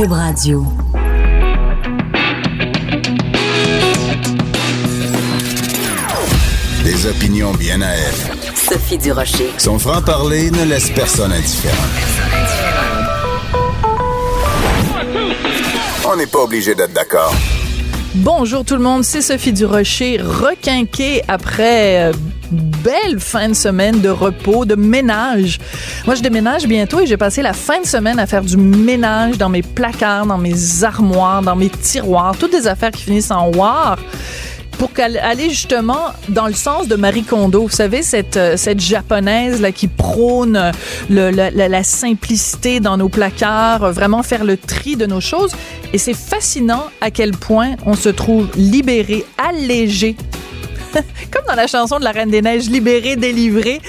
Cube Radio. Des opinions bien à elle. Sophie Durocher. Son franc-parler ne laisse personne indifférent. On n'est pas obligé d'être d'accord. Bonjour tout le monde, c'est Sophie Durocher, requinquée après euh, belle fin de semaine de repos, de ménage. Moi, je déménage bientôt et j'ai passé la fin de semaine à faire du ménage dans mes placards, dans mes armoires, dans mes tiroirs, toutes des affaires qui finissent en war pour aller justement dans le sens de Marie Kondo. Vous savez, cette, euh, cette japonaise là, qui prône la, simplicité dans nos placards, euh, vraiment faire le tri de nos choses. Et c'est fascinant à quel point on se trouve libéré, allégé comme dans la chanson de la Reine des Neiges, libéré, délivré,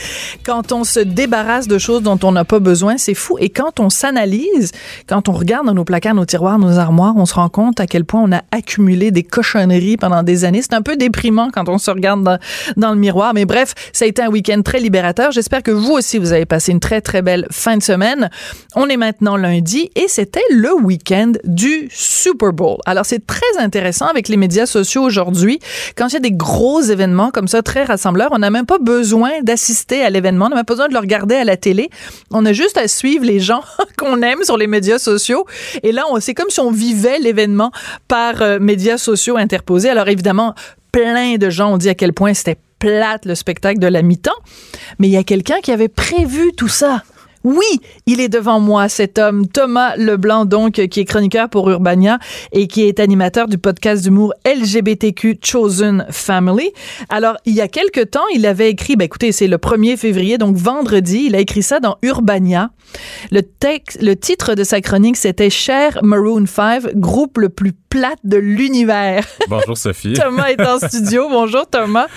quand on se débarrasse de choses dont on n'a pas besoin, c'est fou. Et quand on s'analyse, quand on regarde dans nos placards, nos tiroirs, nos armoires, on se rend compte à quel point on a accumulé des cochonneries pendant des années. C'est un peu déprimant quand on se regarde dans, le miroir. Mais bref, ça a été un week-end très libérateur. J'espère que vous aussi, vous avez passé une très, très belle fin de semaine. On est maintenant lundi et c'était le week-end du Super Bowl. Alors, c'est très intéressant avec les médias sociaux aujourd'hui. Quand il y a des gros événements comme ça, très rassembleurs. On n'a même pas besoin d'assister à l'événement. On n'a même pas besoin de le regarder à la télé. On a juste à suivre les gens qu'on aime sur les médias sociaux. Et là, c'est comme si on vivait l'événement par euh, médias sociaux interposés. Alors évidemment, plein de gens ont dit à quel point c'était plate le spectacle de la mi-temps. Mais il y a quelqu'un qui avait prévu tout ça. Oui, il est devant moi, cet homme, Thomas Leblanc, donc, qui est chroniqueur pour Urbania et qui est animateur du podcast d'humour LGBTQ Chosen Family. Alors, il y a quelque temps, il avait écrit, ben écoutez, c'est le 1er février, donc vendredi, il a écrit ça dans Urbania. Le texte, le titre de sa chronique, c'était Cher Maroon 5, groupe le plus plate de l'univers. Bonjour Sophie. Thomas est en studio. Bonjour Thomas.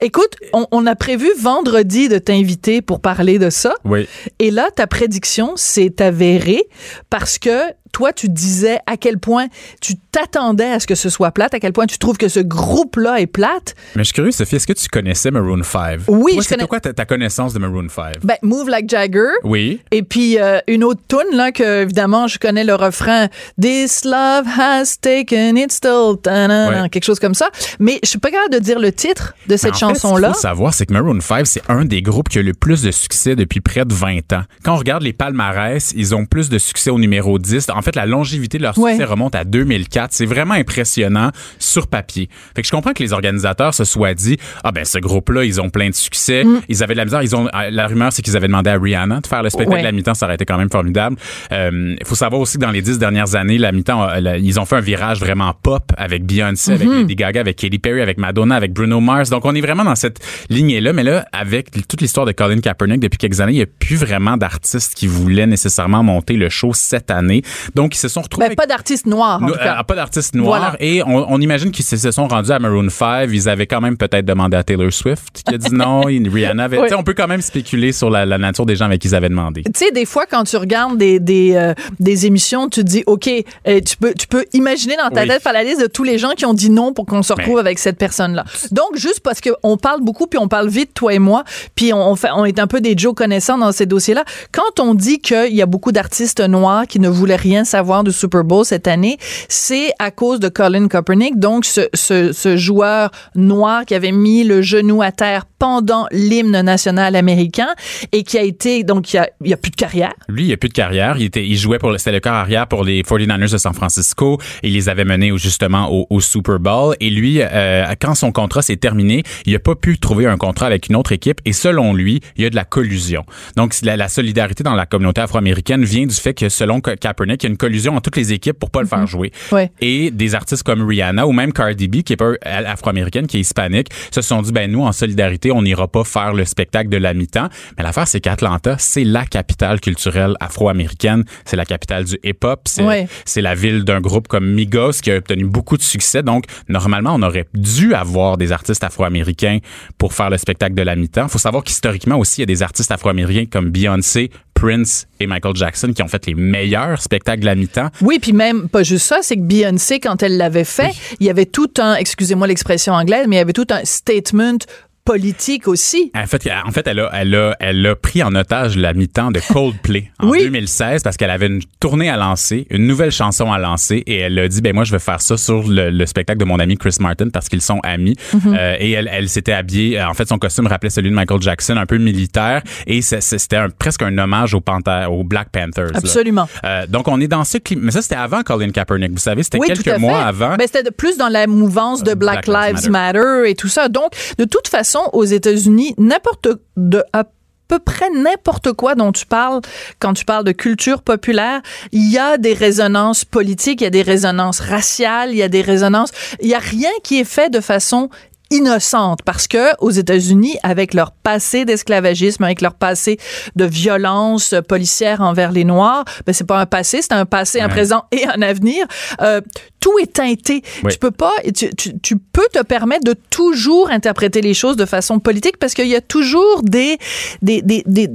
Écoute, on, on, a prévu vendredi de t'inviter pour parler de ça. Oui. Et là, ta prédiction s'est avérée parce que toi, tu disais à quel point tu t'attendais à ce que ce soit plate, à quel point tu trouves que ce groupe-là est plate. Mais je suis curieux, Sophie, est-ce que tu connaissais Maroon 5? Oui, Toi, je connais. quoi ta, ta, connaissance de Maroon 5? Ben, Move Like Jagger. Oui. Et puis, euh, une autre tune là, que, évidemment, je connais le refrain This love has taken its toll. Ouais. Quelque chose comme ça. Mais je suis pas capable de dire le titre de cette chanson-là. Ce qu'il faut savoir, c'est que Maroon 5, c'est un des groupes qui a le plus de succès depuis près de 20 ans. Quand on regarde les palmarès, ils ont plus de succès au numéro 10. En fait, la longévité de leur succès ouais. remonte à 2004. C'est vraiment impressionnant sur papier. Fait que je comprends que les organisateurs se soient dit, ah ben ce groupe-là, ils ont plein de succès. Mm. Ils avaient de la misère. Ils ont, la rumeur, c'est qu'ils avaient demandé à Rihanna de faire le spectacle ouais. de la mi-temps. Ça aurait été quand même formidable. Il euh, faut savoir aussi que dans les dix dernières années, la mi-temps, ils ont fait un virage vraiment pop avec Beyoncé, mm -hmm. avec Mm-hmm. Lady Gaga, avec Katy Perry, avec Madonna, avec Bruno Mars. Donc on est vraiment dans cette lignée-là. Mais là, avec toute l'histoire de Colin Kaepernick depuis quelques années, il n'y a plus vraiment d'artistes qui voulaient nécessairement monter le show cette année. Donc ils se sont retrouvés. Ben, pas d'artistes noirs. En tout cas. Euh, pas d'artistes noirs. Voilà. Et on, on, imagine qu'ils se sont rendus à Maroon 5. Ils avaient quand même peut-être demandé à Taylor Swift qui a dit non. Rihanna avait. Oui. On peut quand même spéculer sur la, la, nature des gens avec qui ils avaient demandé. Tu sais, des fois, quand tu regardes des, des, euh, des émissions, tu te dis, OK, euh, tu, peux, tu peux imaginer dans ta oui. tête faire la liste de tous les gens qui ont dit non pour qu'on se retrouve Mais... avec cette personne-là. Donc, juste parce qu'on parle beaucoup, puis on parle vite, toi et moi, puis on, on, fait, on est un peu des Joe connaissants dans ces dossiers-là. Quand on dit qu'il y a beaucoup d'artistes noirs qui ne voulaient rien savoir du Super Bowl cette année, c'est à cause de Colin Kaepernick, donc ce, ce, joueur noir qui avait mis le genou à terre pendant l'hymne national américain et qui a été donc il a, a plus de carrière. Lui, il y a plus de carrière. Il était, il jouait pour c'était le corps arrière pour les 49ers de San Francisco. Il les avait menés justement au, au Super Bowl. Et lui, euh, quand son contrat s'est terminé, il n'a pas pu trouver un contrat avec une autre équipe. Et selon lui, il y a de la collusion. Donc la, la solidarité dans la communauté afro-américaine vient du fait que selon Kaepernick, il y a une collusion entre toutes les équipes pour pas le faire Mhm. jouer. Ouais. Et des artistes comme Rihanna ou même Cardi B, qui est pas afro-américaine, qui est hispanique, se sont dit, ben nous, en solidarité, on n'ira pas faire le spectacle de la mi-temps. Mais l'affaire, c'est qu'Atlanta, c'est la capitale culturelle afro-américaine. C'est la capitale du hip-hop. C'est ouais. la ville d'un groupe comme Migos qui a obtenu beaucoup de succès. Donc, normalement, on aurait dû avoir des artistes afro-américains pour faire le spectacle de la mi-temps. faut savoir qu'historiquement aussi, il y a des artistes afro-américains comme Beyoncé, Prince et Michael Jackson qui ont fait les meilleurs spectacles de la mi-temps. Oui, puis même pas juste ça, c'est que Beyoncé quand elle l'avait fait, oui. il y avait tout un, excusez-moi l'expression anglaise, mais il y avait tout un statement politique aussi. En fait, en fait elle, a, elle, a, elle a pris en otage la mi-temps de Coldplay en 2016 parce qu'elle avait une tournée à lancer, une nouvelle chanson à lancer et elle a dit, ben moi, je vais faire ça sur le, spectacle de mon ami Chris Martin parce qu'ils sont amis. Mhm. euh, et elle, elle s'était habillée, en fait, son costume rappelait celui de Michael Jackson, un peu militaire et c'était presque un hommage aux, Panther, aux Black Panthers. Absolument. Euh, donc, on est dans ce clip. Mais ça, c'était avant Colin Kaepernick. Vous savez, c'était quelques mois avant. Ben, c'était plus dans la mouvance de Black, Lives Matter. et tout ça. Donc, de toute façon, aux États-Unis, n'importe de à peu près n'importe quoi dont tu parles quand tu parles de culture populaire, il y a des résonances politiques, il y a des résonances raciales, il y a des résonances, il y a rien qui est fait de façon innocente parce que aux États-Unis avec leur passé d'esclavagisme avec leur passé de violence policière envers les noirs ben c'est pas un passé c'est un passé un présent et un avenir. Euh, tout est teinté. Tu peux pas, tu, tu, tu, peux te permettre de toujours interpréter les choses de façon politique parce qu'il y a toujours des, des, des, des,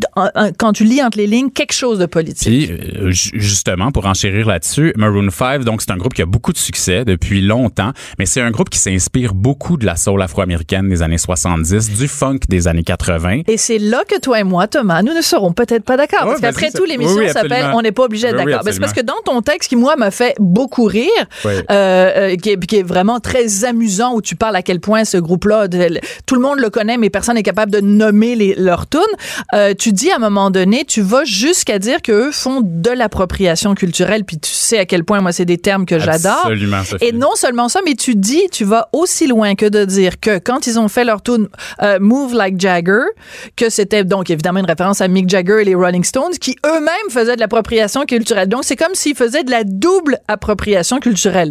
quand tu lis entre les lignes, quelque chose de politique. Puis, euh, justement, pour enchérir là-dessus, Maroon 5, donc c'est un groupe qui a beaucoup de succès depuis longtemps, mais c'est un groupe qui s'inspire beaucoup de la soul afro-américaine des années 70, du funk des années 80. Et c'est là que toi et moi, Thomas, nous ne serons peut-être pas d'accord. parce qu'après tout, l'émission s'appelle On n'est pas obligé d'être d'accord. c'est parce que dans ton texte qui, moi, m'a fait beaucoup rire, euh, euh, qui, est, qui, est, vraiment très amusant où tu parles à quel point ce groupe-là, tout le monde le connaît, mais personne n'est capable de nommer les, leurs tunes. Euh, tu dis à un moment donné, tu vas jusqu'à dire qu'eux font de l'appropriation culturelle, puis tu sais à quel point moi c'est des termes que j'adore. Et non seulement ça, mais tu dis, tu vas aussi loin que de dire que quand ils ont fait leur tune euh, Move Like Jagger, que c'était donc évidemment une référence à Mick Jagger et les Rolling Stones, qui eux-mêmes faisaient de l'appropriation culturelle. Donc c'est comme s'ils faisaient de la double appropriation culturelle.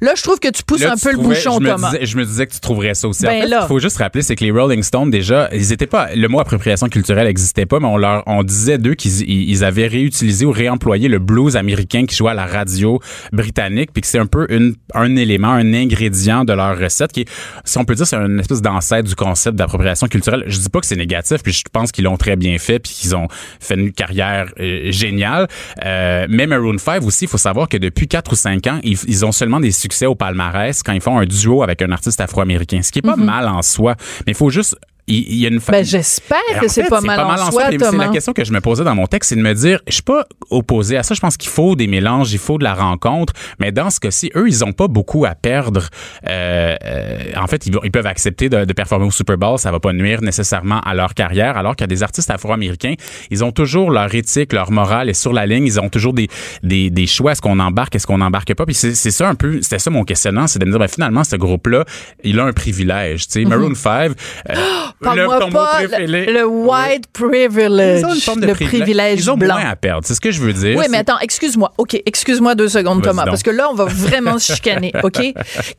Là, je trouve que tu pousses un peu le bouchon, je Thomas. Disais, je me disais que tu trouverais ça aussi. Ben il faut juste rappeler, c'est que les Rolling Stones, déjà, ils étaient pas, le mot appropriation culturelle n'existait pas, mais on leur, on disait d'eux qu'ils avaient réutilisé ou réemployé le blues américain qui jouait à la radio britannique, puis que c'est un peu une, un élément, un ingrédient de leur recette qui si on peut dire, c'est une espèce d'ancêtre du concept d'appropriation culturelle. Je dis pas que c'est négatif, puis je pense qu'ils l'ont très bien fait, puis qu'ils ont fait une carrière euh, géniale. Euh, mais Maroon 5 aussi, il faut savoir que depuis 4 ou 5 ans, ils, ils ont seulement des succès au palmarès quand ils font un duo avec un artiste afro-américain, ce qui est pas mhm. mal en soi, mais il faut juste il, y a une ben, j'espère que c'est pas, mal en soi, C'est la question que je me posais dans mon texte, c'est de me dire, je suis pas opposé à ça. Je pense qu'il faut des mélanges, il faut de la rencontre. Mais dans ce cas-ci, eux, ils ont pas beaucoup à perdre. Euh, euh, en fait, ils, peuvent accepter de, de, performer au Super Bowl. Ça va pas nuire nécessairement à leur carrière. Alors qu'il y a des artistes afro-américains, ils ont toujours leur éthique, leur morale est sur la ligne. Ils ont toujours des, des, des choix. Est-ce qu'on embarque, est-ce qu'on embarque pas? Puis c'est ça un peu, c'était ça mon questionnement, c'est de me dire, ben, finalement, ce groupe-là, il a un privilège. Tu sais, mm-hmm. Maroon 5, Parle-moi pas le, white privilege. Ils ont une forme de le privilège, Ils ont blanc. moins à perdre. C'est ce que je veux dire. Oui, mais attends, excuse-moi. OK, excuse-moi deux secondes, Thomas, parce que là, on va vraiment se chicaner. OK?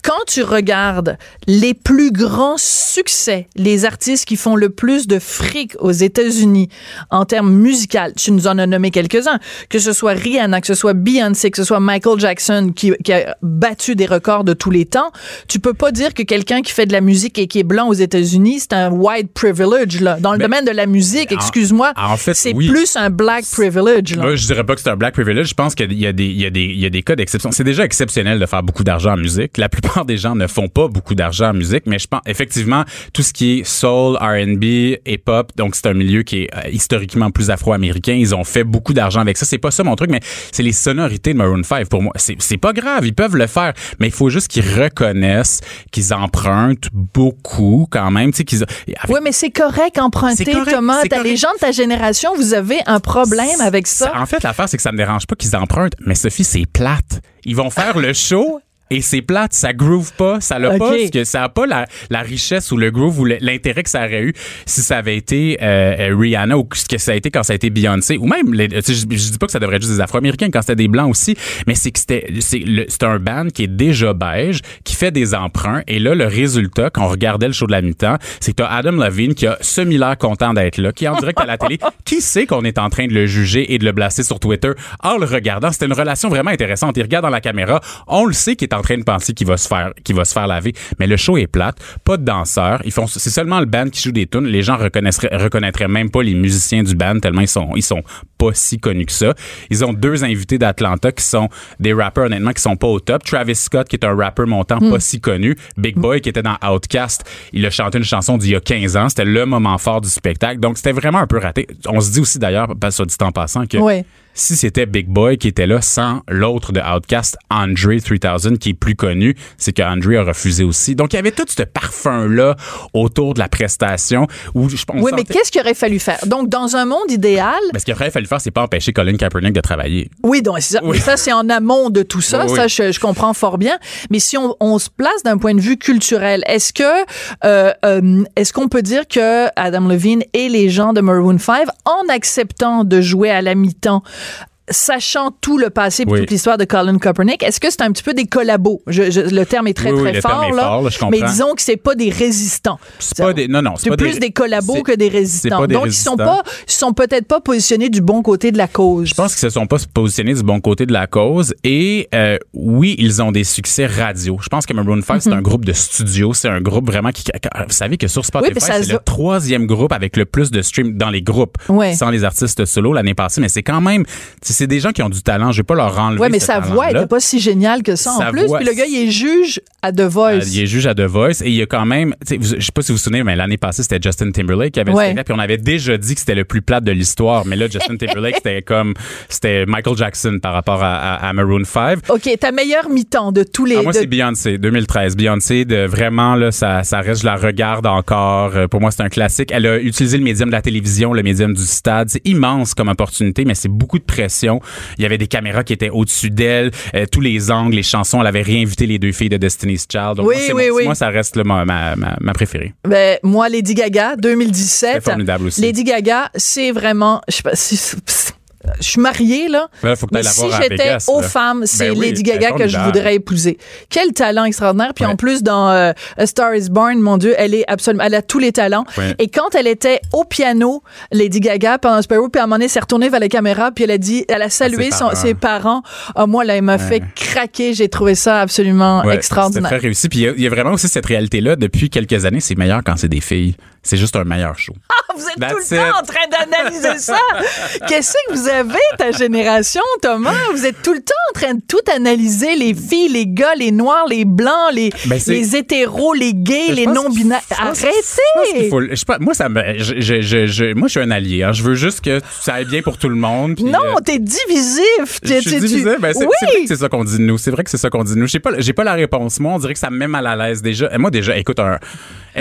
Quand tu regardes les plus grands succès, les artistes qui font le plus de fric aux États-Unis en termes musicaux, tu nous en as nommé quelques-uns, que ce soit Rihanna, que ce soit Beyoncé, que ce soit Michael Jackson qui, qui a battu des records de tous les temps, tu peux pas dire que quelqu'un qui fait de la musique et qui est blanc aux États-Unis, c'est un white privilege là. Dans le domaine de la musique, excuse-moi, en fait, c'est plus un black privilege là. Moi, je dirais pas que c'est un black privilege. Je pense qu'il y a des il y y a des cas d'exception. C'est déjà exceptionnel de faire beaucoup d'argent en musique. La plupart des gens ne font pas beaucoup d'argent en musique, mais je pense effectivement tout ce qui est soul, R&B, hip-hop, donc c'est un milieu qui est euh, historiquement plus afro-américain. Ils ont fait beaucoup d'argent avec ça. C'est pas ça mon truc, mais c'est les sonorités de Maroon 5 pour moi. C'est pas grave, ils peuvent le faire, mais il faut juste qu'ils reconnaissent qu'ils empruntent beaucoup quand même, tu sais qu'ils oui, mais c'est correct emprunter, Thomas. les gens de ta génération, vous avez un problème avec ça? En fait, l'affaire, c'est que ça me dérange pas qu'ils empruntent, mais Sophie, c'est plate. Ils vont faire le show et c'est plate, ça groove pas, ça l'a pas, parce que ça a pas la, la, richesse ou le groove ou l'intérêt que ça aurait eu si ça avait été euh, euh, Rihanna ou ce que ça a été quand ça a été Beyoncé ou même, les, je, je, dis pas que ça devrait être juste des Afro-Américains quand c'était des blancs aussi, mais c'est que c'était c'est un band qui est déjà beige, qui fait des emprunts et là le résultat quand on regardait le show de la mi-temps, c'est que t'as Adam Levine qui a semi-l'air content d'être là, qui est en direct à la télé, qui sait qu'on est en train de le juger et de le blaster sur Twitter en le regardant, c'était une relation vraiment intéressante, il regarde dans la caméra, on le sait qu'il est en train de penser qu'il va se faire, qu'il va se faire laver. Mais le show est plate, pas de danseurs. Ils font, c'est seulement le band qui joue des tunes. Les gens reconnaîtraient, reconnaîtraient même pas les musiciens du band tellement ils sont, ils sont pas si connus que ça. Ils ont deux invités d'Atlanta qui sont des rappeurs honnêtement qui sont pas au top. Travis Scott qui est un rappeur montant pas si connu. Big Boy qui était dans Outcast. Il a chanté une chanson d'il y a 15 ans. C'était le moment fort du spectacle. Donc c'était vraiment un peu raté. On se dit aussi d'ailleurs, pas sur du temps passant, que si c'était Big Boy qui était là sans l'autre de Outcast, Andre 3000, qui est plus connu, c'est que Andre a refusé aussi. Donc, il y avait tout ce parfum-là autour de la prestation où je pense. Oui, mais qu'est-ce qu'il aurait fallu faire? Donc, dans un monde idéal. Mais ce qu'il aurait fallu faire, c'est pas empêcher Colin Kaepernick de travailler. Oui, donc, ça, ça c'est en amont de tout ça. ça, je, comprends fort bien. Mais si on, se place d'un point de vue culturel, est-ce que, euh, euh, est-ce qu'on peut dire que Adam Levine et les gens de Maroon 5, en acceptant de jouer à la mi-temps, sachant tout le passé et toute l'histoire de Colin Kaepernick, est-ce que c'est un petit peu des collabos? le terme est très, très fort, là, mais disons que c'est pas des résistants. C'est pas des, non, non, c'est plus des, collabos que des résistants. Donc, ils sont pas, ils sont peut-être pas positionnés du bon côté de la cause. Je pense qu'ils se sont pas positionnés du bon côté de la cause et euh, oui, ils ont des succès radio. Je pense que Maroon 5, c'est mhm. un groupe de studio. C'est un groupe vraiment qui, vous savez que sur Spotify, c'est le troisième groupe avec le plus de streams dans les groupes, sans les artistes solo l'année passée, mais c'est quand même, c'est des gens qui ont du talent. Je vais pas leur enlever. Ouais, mais sa voix n'était pas si géniale que ça en plus. Puis le gars, il est juge à The Voice. il est juge à The Voice et il y a quand même, je sais pas si vous vous souvenez, mais l'année passée, c'était Justin Timberlake qui avait ouais. puis on avait déjà dit que c'était le plus plat de l'histoire. Mais là, Justin Timberlake, c'était comme, c'était Michael Jackson par rapport à, Maroon 5. OK, ta meilleure mi-temps de tous les. Ah, moi, c'est Beyoncé, 2013. Beyoncé, de vraiment, là, ça, ça reste, je la regarde encore. Euh, pour moi, c'est un classique. Elle a utilisé le médium de la télévision, le médium du stade. C'est immense comme opportunité, mais c'est beaucoup de pression. Il y avait des caméras qui étaient au-dessus d'elle, euh, tous les angles, les chansons. Elle avait réinvité les deux filles de Destiny's Child. oui, moi, oui, oui. moi, ça reste ma, ma, ma, préférée. Ben, moi, Lady Gaga, 2017. C'est formidable aussi. Lady Gaga, c'est vraiment, je sais pas, je suis mariée, là. Ben, faut que mais si j'étais aux femmes, c'est ben Lady Gaga que je voudrais épouser. Quel talent extraordinaire. Puis en plus, dans euh, A Star is Born, mon Dieu, elle est absolument, elle a tous les talents. Et quand elle était au piano, Lady Gaga, pendant Sparrow, puis à un moment donné, s'est retournée vers la caméra, puis elle a dit, elle a salué ses, son, ses parents. Ah, moi, là, elle m'a fait craquer. J'ai trouvé ça absolument extraordinaire. C'est très réussi. Puis il y, a vraiment aussi cette réalité-là. Depuis quelques années, c'est meilleur quand c'est des filles. C'est juste un meilleur show. Ah, vous êtes tout le temps en train d'analyser ça. Qu'est-ce que vous avez, ta génération, Thomas? Vous êtes tout le temps en train de tout analyser, les filles, les gars, les noirs, les blancs, les, ben, les hétéros, les gays, les non-binaires. Arrêtez! moi, ça me, je, je, je, moi, je suis un allié. Hein. Je veux juste que ça aille bien pour tout le monde. non, euh, t'es divisif. Je suis divisif. Ben, c'est, oui. vrai que c'est ça qu'on dit de nous. C'est vrai que c'est ça qu'on dit de nous. J'ai pas, j'ai pas la réponse. Moi, on dirait que ça me met mal à l'aise déjà. Moi, déjà, écoute, un,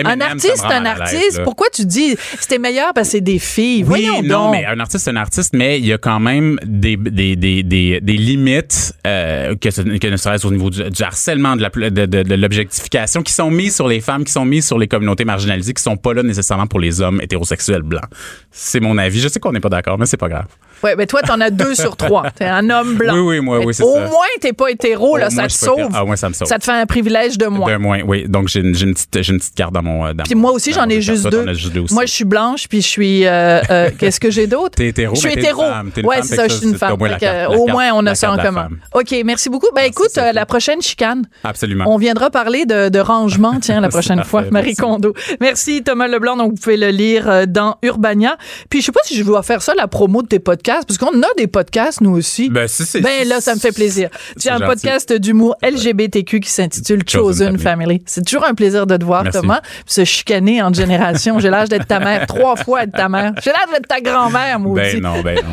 un artiste, un artiste. Pourquoi tu dis c'était meilleur parce que c'est des filles? Oui, non, mais un artiste, c'est un artiste, mais il y a quand même des, des, des, des, des limites, euh, que, que ne serait-ce au niveau du, harcèlement, de, la, de, de, l'objectification, qui sont mises sur les femmes, qui sont mises sur les communautés marginalisées, qui sont pas là nécessairement pour les hommes hétérosexuels blancs. C'est mon avis. Je sais qu'on n'est pas d'accord, mais c'est pas grave. Oui, mais toi, t'en as deux sur trois. T'es un homme blanc. Oui, oui, moi, oui, c'est ça. Au moins, t'es pas hétéro, là, ça te sauve. Ah, ouais, ça me sauve. Ça te fait un privilège de moins. De moins, oui. Donc, j'ai une, une, petite, une petite carte dans mon. Dans puis moi aussi, j'en ai juste deux. Moi, je suis blanche, puis je suis. Euh, euh, Qu'est-ce que j'ai d'autre? T'es hétéro. Je suis hétéro. Oui, c'est ça, je suis une femme. Au moins, on a ça en commun. OK, merci beaucoup. Ben, écoute, la prochaine chicane. Absolument. On viendra parler de rangement, tiens, la prochaine fois. Marie Kondo. Merci, Thomas Leblanc. Donc, vous pouvez le lire euh, dans Urbania. Puis, je sais pas si je vais faire ça, la promo de tes podcasts, parce qu'on a des podcast, nous aussi. Ben, c'est, ben là, ça me fait plaisir. Tu as un podcast d'humour LGBTQ qui s'intitule Chosen, Family. C'est toujours un plaisir de te voir, Thomas. Se chicaner en génération. J'ai l'âge d'être ta mère. Trois fois être ta mère. J'ai l'âge d'être ta grand-mère, moi ben non, ben non.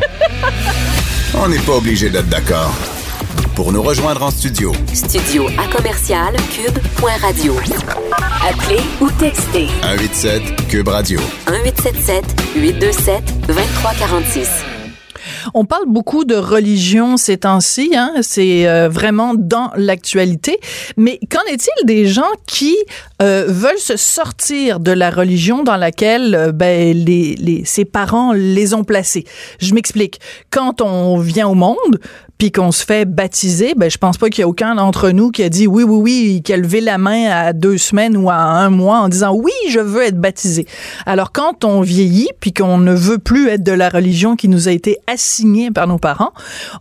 On n'est pas obligé d'être d'accord. Pour nous rejoindre en studio. Studio à commercial cube.radio. Appelez ou textez. 187 cube radio. 1877 827 2346. On parle beaucoup de religion ces temps-ci, hein? c'est euh, vraiment dans l'actualité. Mais qu'en est-il des gens qui euh, veulent se sortir de la religion dans laquelle euh, ben, les, les, ses parents les ont placés? Je m'explique. Quand on vient au monde, puis qu'on se fait baptiser, ben je pense pas qu'il y a aucun d'entre nous qui a dit oui, oui, oui, qui a levé la main à deux semaines ou à un mois en disant oui, je veux être baptisé. Alors quand on vieillit, puis qu'on ne veut plus être de la religion qui nous a été assignée assigné par nos parents,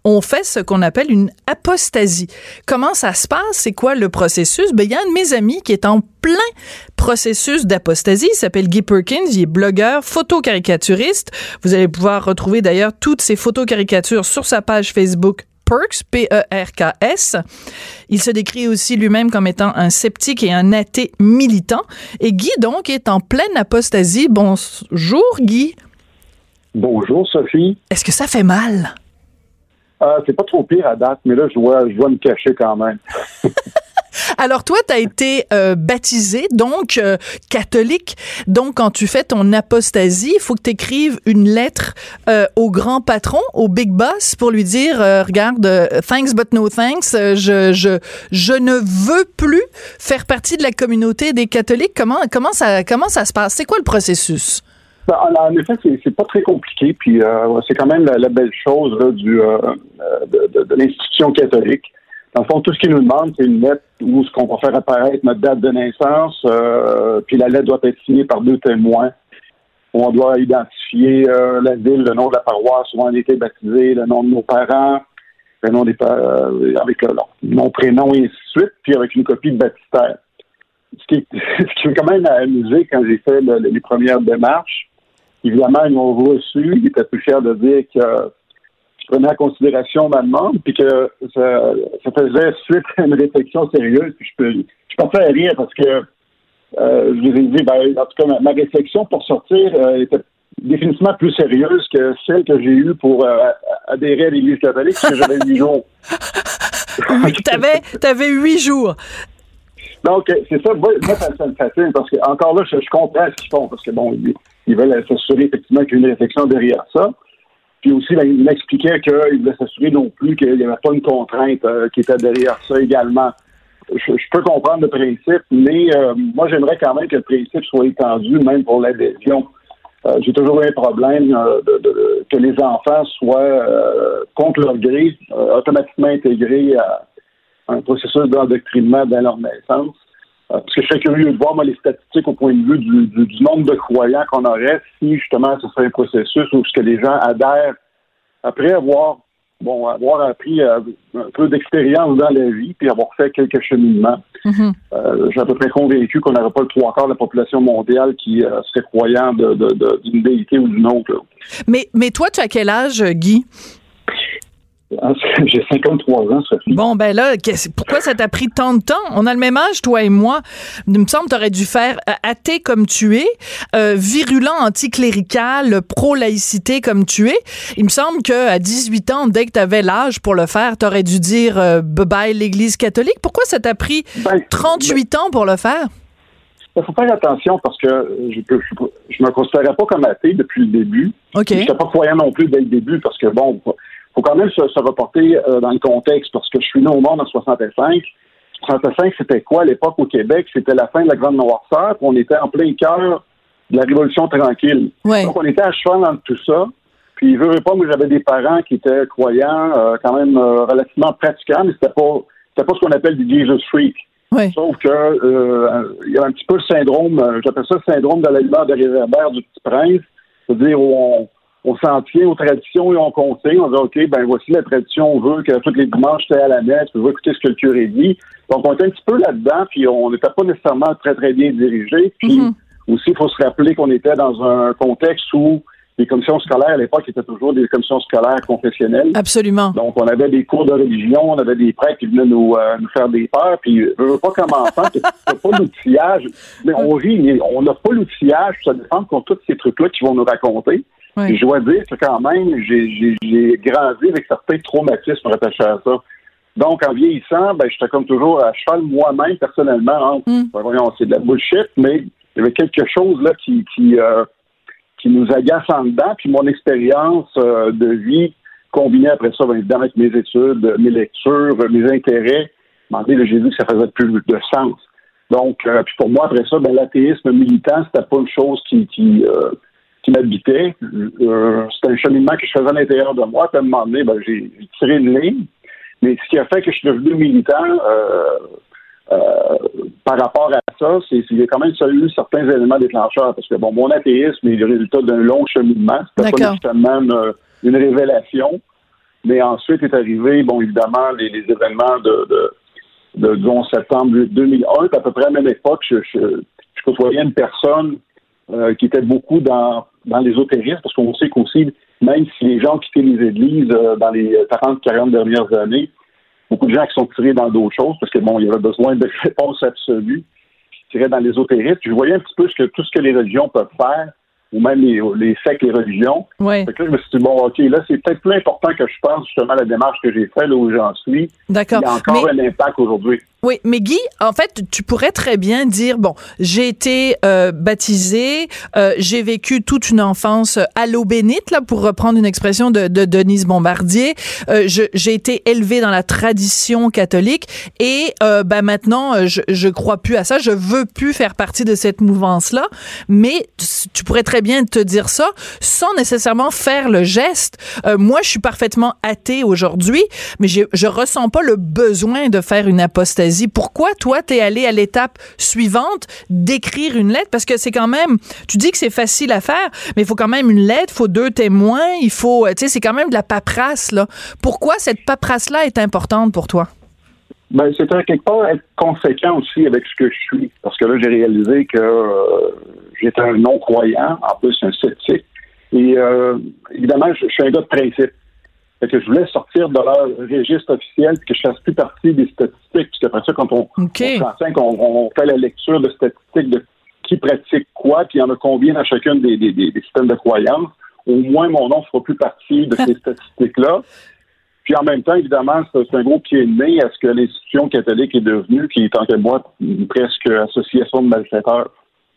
on fait ce qu'on appelle une apostasie. Comment ça se passe? C'est quoi le processus? Ben, il y a un de mes amis qui est en plein processus d'apostasie. Il s'appelle Guy Perkins. Il est blogueur, photo-caricaturiste. Vous allez pouvoir retrouver d'ailleurs toutes ses photos caricatures sur sa page Facebook Perks, P-E-R-K-S. Il se décrit aussi lui-même comme étant un sceptique et un athée militant. Et Guy, donc, est en pleine apostasie. Bonjour, Guy. Bonjour, Sophie. Est-ce que ça fait mal? Euh, c'est pas trop pire à date, mais là, je dois, je dois me cacher quand même. Alors toi, tu as été euh, baptisé, donc euh, catholique. Donc quand tu fais ton apostasie, il faut que tu écrives une lettre euh, au grand patron, au big boss, pour lui dire, regarde, thanks but no thanks, je, je, je ne veux plus faire partie de la communauté des catholiques. Comment, comment, ça, comment ça se passe? C'est quoi le processus? Ben, en, effet, c'est pas très compliqué, puis c'est quand même la, belle chose du, de, de l'institution catholique. Dans le fond, tout ce qu'ils nous demandent, c'est une lettre où ce qu'on va faire apparaître notre date de naissance, euh, puis la lettre doit être signée par deux témoins. On doit identifier euh, la ville, le nom de la paroisse où on a été baptisé, le nom de nos parents, le nom des euh, avec le nom, prénom et ainsi de suite, puis avec une copie de baptistère. Ce qui, ce qui m'a quand même amusé quand j'ai fait les premières démarches, évidemment, ils m'ont reçu, ils étaient plus fiers de dire que je prenais en considération ma demande, puis que ça, ça, faisait suite à une réflexion sérieuse. Puis je peux, je faire rire parce que euh, je lui ai dit, ben, en tout cas, ma, réflexion pour sortir euh, était définitivement plus sérieuse que celle que j'ai eue pour euh, adhérer à l'Église catholique, parce que j'avais huit jours. oui, t'avais, huit jours. Donc, c'est ça, moi, ça, me fascine, parce que, encore là, je, comprends ce qu'ils font, parce que, bon, ils, ils veulent s'assurer effectivement qu'il y a une réflexion derrière ça. Puis aussi, ben, il m'expliquait qu'il voulait s'assurer non plus qu'il n'y avait pas une contrainte euh, qui était derrière ça également. Je, peux comprendre le principe, mais euh, moi, j'aimerais quand même que le principe soit étendu, même pour l'adhésion. Euh, j'ai toujours eu un problème de, que les enfants soient, contre leur gré, automatiquement intégrés à un processus d'endoctrinement dès leur naissance. Euh, parce que je serais curieux de voir moi, les statistiques au point de vue du, nombre de croyants qu'on aurait si justement ce serait un processus où ce que les gens adhèrent après avoir bon avoir appris euh, un peu d'expérience dans la vie puis avoir fait quelques cheminements. Euh, je suis à peu près convaincu qu'on n'aurait pas le trois quarts de la population mondiale qui serait croyant d'une déité ou d'une autre. Mais, mais toi, tu as quel âge, Guy? Ah, j'ai 53 ans, Sophie. Bon, ben là, pourquoi ça t'a pris tant de temps? On a le même âge, toi et moi. Il me semble que tu aurais dû faire euh, athée comme tu es, euh, virulent anticlérical, pro-laïcité comme tu es. Il me semble qu'à 18 ans, dès que tu avais l'âge pour le faire, tu aurais dû dire euh, bye-bye l'Église catholique. Pourquoi ça t'a pris 38 ben, ans pour le faire? Il faut faire attention parce que je ne me considérais pas comme athée depuis le début. OK. Je n'étais pas croyant non plus dès le début parce que, bon, faut quand même se, reporter euh, dans le contexte parce que je suis né au monde en 65. 65, c'était quoi à l'époque au Québec? C'était la fin de la Grande Noirceur, on était en plein cœur de la Révolution tranquille. Donc, on était à cheval dans tout ça. Puis, je veux pas, moi, j'avais des parents qui étaient croyants, euh, quand même euh, relativement pratiquants, mais c'était pas, c'était pas ce qu'on appelle du Jesus freak. Sauf que il y a un petit peu le syndrome, j'appelle ça le syndrome de l'aliment de réverbère du petit prince, c'est-à-dire où on, on s'en tient aux traditions et on conseille. On dit, OK, ben voici la tradition, on veut que tous les dimanches, tu à la messe, on veut écouter ce que le curé dit. Donc, on était un petit peu là-dedans, puis on n'était pas nécessairement très, très bien dirigé. Puis mm-hmm. aussi, il faut se rappeler qu'on était dans un contexte où les commissions scolaires à l'époque étaient toujours des commissions scolaires confessionnelles. Absolument. Donc, on avait des cours de religion, on avait des prêtres qui venaient nous, euh, nous faire des peurs. Puis, je veux pas comme enfant, t'as pas l'outillage. Mais on rit, mais on n'a pas l'outillage, ça dépend contre tous ces trucs-là qu'ils vont nous raconter. Je dois dire que quand même, j'ai grandi avec certains traumatismes rattachés à ça. Donc, en vieillissant, ben, j'étais comme toujours à cheval moi-même, personnellement. Hein. Mm. Ben, voyons, c'est de la bullshit, mais il y avait quelque chose là qui, qui, euh, qui nous agace en dedans. Puis mon expérience euh, de vie, combinée après ça, bien évidemment, avec mes études, mes lectures, mes intérêts, j'ai vu que ça faisait plus de sens. Donc, euh, puis pour moi, après ça, ben, l'athéisme militant, c'était pas une chose qui, qui qui m'habitait. Euh, c'était un cheminement que je faisais à l'intérieur de moi. Puis à un moment donné, ben, j'ai tiré une ligne. Mais ce qui a fait que je suis devenu militant euh, euh, par rapport à ça, c'est qu'il y a quand même eu certains éléments déclencheurs. Parce que bon, mon athéisme est le résultat d'un long cheminement. C'était pas nécessairement une révélation. Mais ensuite est arrivé, bon, évidemment, les, événements de, de, de, disons, septembre 2001. À peu près à la même époque, je, je, je côtoyais une personne euh, qui était beaucoup dans, dans l'ésotérisme, parce qu'on sait qu'aussi, même si les gens ont quitté les églises euh, dans les 40-40 dernières années, beaucoup de gens qui sont tirés dans d'autres choses, parce que bon, il y avait besoin de réponses absolues, qui tiraient dans l'ésotérisme. Je voyais un petit peu ce que, tout ce que les religions peuvent faire ou même les, les sectes, les religions. Oui. Fait que là, je me suis dit, bon, OK, là, c'est peut-être plus important que je pense justement à la démarche que j'ai faite, là où j'en suis. D'accord. Il y a encore un impact aujourd'hui. Oui, mais Guy, en fait, tu pourrais très bien dire bon, j'ai été euh, baptisé, euh, j'ai vécu toute une enfance à l'eau bénite, là, pour reprendre une expression de, de Denise Bombardier. Euh, j'ai été élevé dans la tradition catholique et euh, ben maintenant, je, je crois plus à ça, je veux plus faire partie de cette mouvance-là. Mais tu pourrais très bien te dire ça sans nécessairement faire le geste. Euh, moi, je suis parfaitement athée aujourd'hui, mais je ressens pas le besoin de faire une apostasie pourquoi toi, tu es allé à l'étape suivante d'écrire une lettre? Parce que c'est quand même, tu dis que c'est facile à faire, mais il faut quand même une lettre, il faut deux témoins, il faut, tu sais, c'est quand même de la paperasse, là. Pourquoi cette paperasse-là est importante pour toi? Ben, c'est quelque part être conséquent aussi avec ce que je suis. Parce que là, j'ai réalisé que euh, j'étais un non-croyant, en plus un sceptique. Et euh, évidemment, je, suis un gars de principe que je voulais sortir de leur registre officiel que je fasse plus partie des statistiques. Parce qu'après ça, quand on, on, fait la lecture de statistiques de qui pratique quoi, puis il y en a combien dans chacun des, systèmes de croyances, au moins mon nom ne fera plus partie de ces statistiques-là. Puis en même temps, évidemment, c'est un gros pied de nez à ce que l'institution catholique est devenue, qui est en quelque moi presque association de malfaiteurs.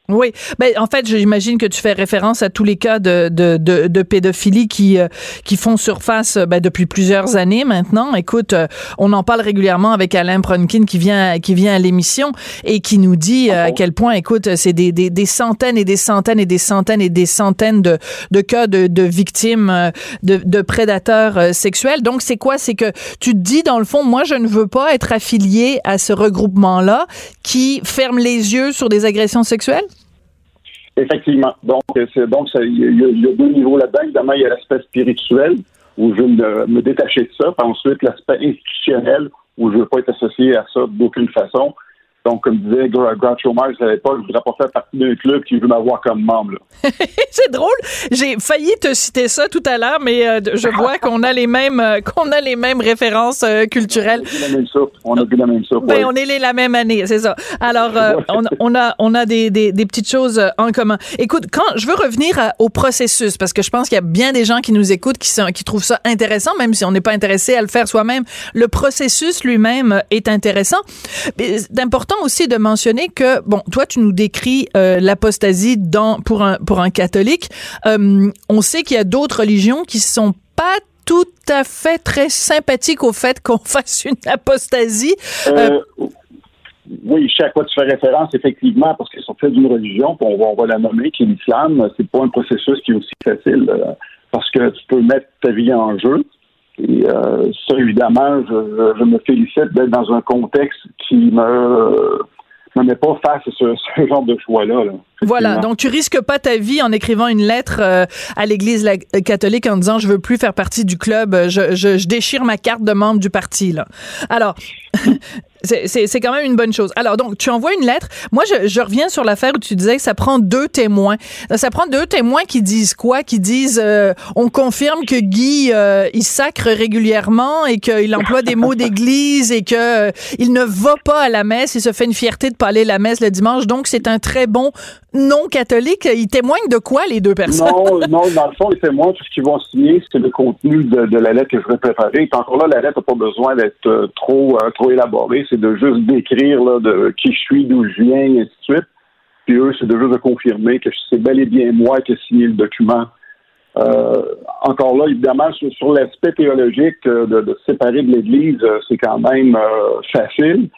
Oui, ben en fait, j'imagine que tu fais référence à tous les cas de, de, de, de pédophilie qui euh, qui font surface ben, depuis plusieurs années maintenant. Écoute, euh, on en parle régulièrement avec Alain Pronkin qui vient qui vient à l'émission et qui nous dit euh, à quel point, écoute, c'est des, des, des, centaines et des centaines et des centaines et des centaines de, de cas de, de victimes de, de prédateurs sexuels. Donc c'est quoi? C'est que tu te dis dans le fond, moi je ne veux pas être affilié à ce regroupement-là qui ferme les yeux sur des agressions sexuelles? Effectivement. Donc, c'est, donc il y, a deux niveaux là-dedans. Évidemment, il y a l'aspect spirituel où je veux me, me détacher de ça. Puis ensuite, l'aspect institutionnel où je veux pas être associé à ça d'aucune façon. Donc, comme disait Groucho Marx à l'époque, je voudrais pas faire partie d'un club qui veut m'avoir comme membre. c'est drôle. J'ai failli te citer ça tout à l'heure, mais euh, je vois qu'on a les mêmes euh, qu'on a les mêmes références euh, culturelles. On a la même soupe. On a vu la même soupe. Ben, on est les, la même année, c'est ça. Alors, on, on, a on a des, des, des, petites choses en commun. Écoute, quand je veux revenir au processus, parce que je pense qu'il y a bien des gens qui nous écoutent qui sont qui trouvent ça intéressant, même si on n'est pas intéressé à le faire soi-même. Le processus lui-même est intéressant. D'important aussi de mentionner que, bon, toi, tu nous décris euh, l'apostasie dans, pour, un, pour un catholique. Euh, on sait qu'il y a d'autres religions qui sont pas tout à fait très sympathiques au fait qu'on fasse une apostasie. Euh, oui, je sais à quoi tu fais référence, effectivement, parce qu'ils sont faits d'une religion, puis on va, on va la nommer, qui est l'islam. C'est pas un processus qui est aussi facile, parce que tu peux mettre ta vie en jeu. Et euh, ça, évidemment, je, me félicite d'être dans un contexte qui me ne met pas face à ce, genre de choix-là. Voilà, donc tu risques pas ta vie en écrivant une lettre euh, à l'Église catholique en disant je veux plus faire partie du club, je, je, je déchire ma carte de membre du parti. Là. Alors, C'est quand même une bonne chose. Alors, donc, tu envoies une lettre. Moi, je, je reviens sur l'affaire où tu disais que ça prend deux témoins. Ça prend deux témoins qui disent quoi? Qui disent, euh, on confirme que Guy, euh, il sacre régulièrement et qu'il emploie des mots d'église et que euh, il ne va pas à la messe. Il se fait une fierté de pas aller à la messe le dimanche. Donc, c'est un très bon non catholique. Ils témoignent de quoi, les deux personnes? Non, non, dans le fond, ils témoignent tout ce qu'ils vont signer, c'est le contenu de, de, la lettre que je vais préparer. Et encore là, la lettre n'a pas besoin d'être trop, trop élaborée de juste décrire là, de qui je suis, d'où je viens, et ainsi de suite. Puis eux, c'est de juste de confirmer que c'est bel et bien moi qui ai signé le document. Euh, encore là, évidemment, sur, l'aspect théologique euh, de, séparer de l'Église, euh, c'est quand même facile.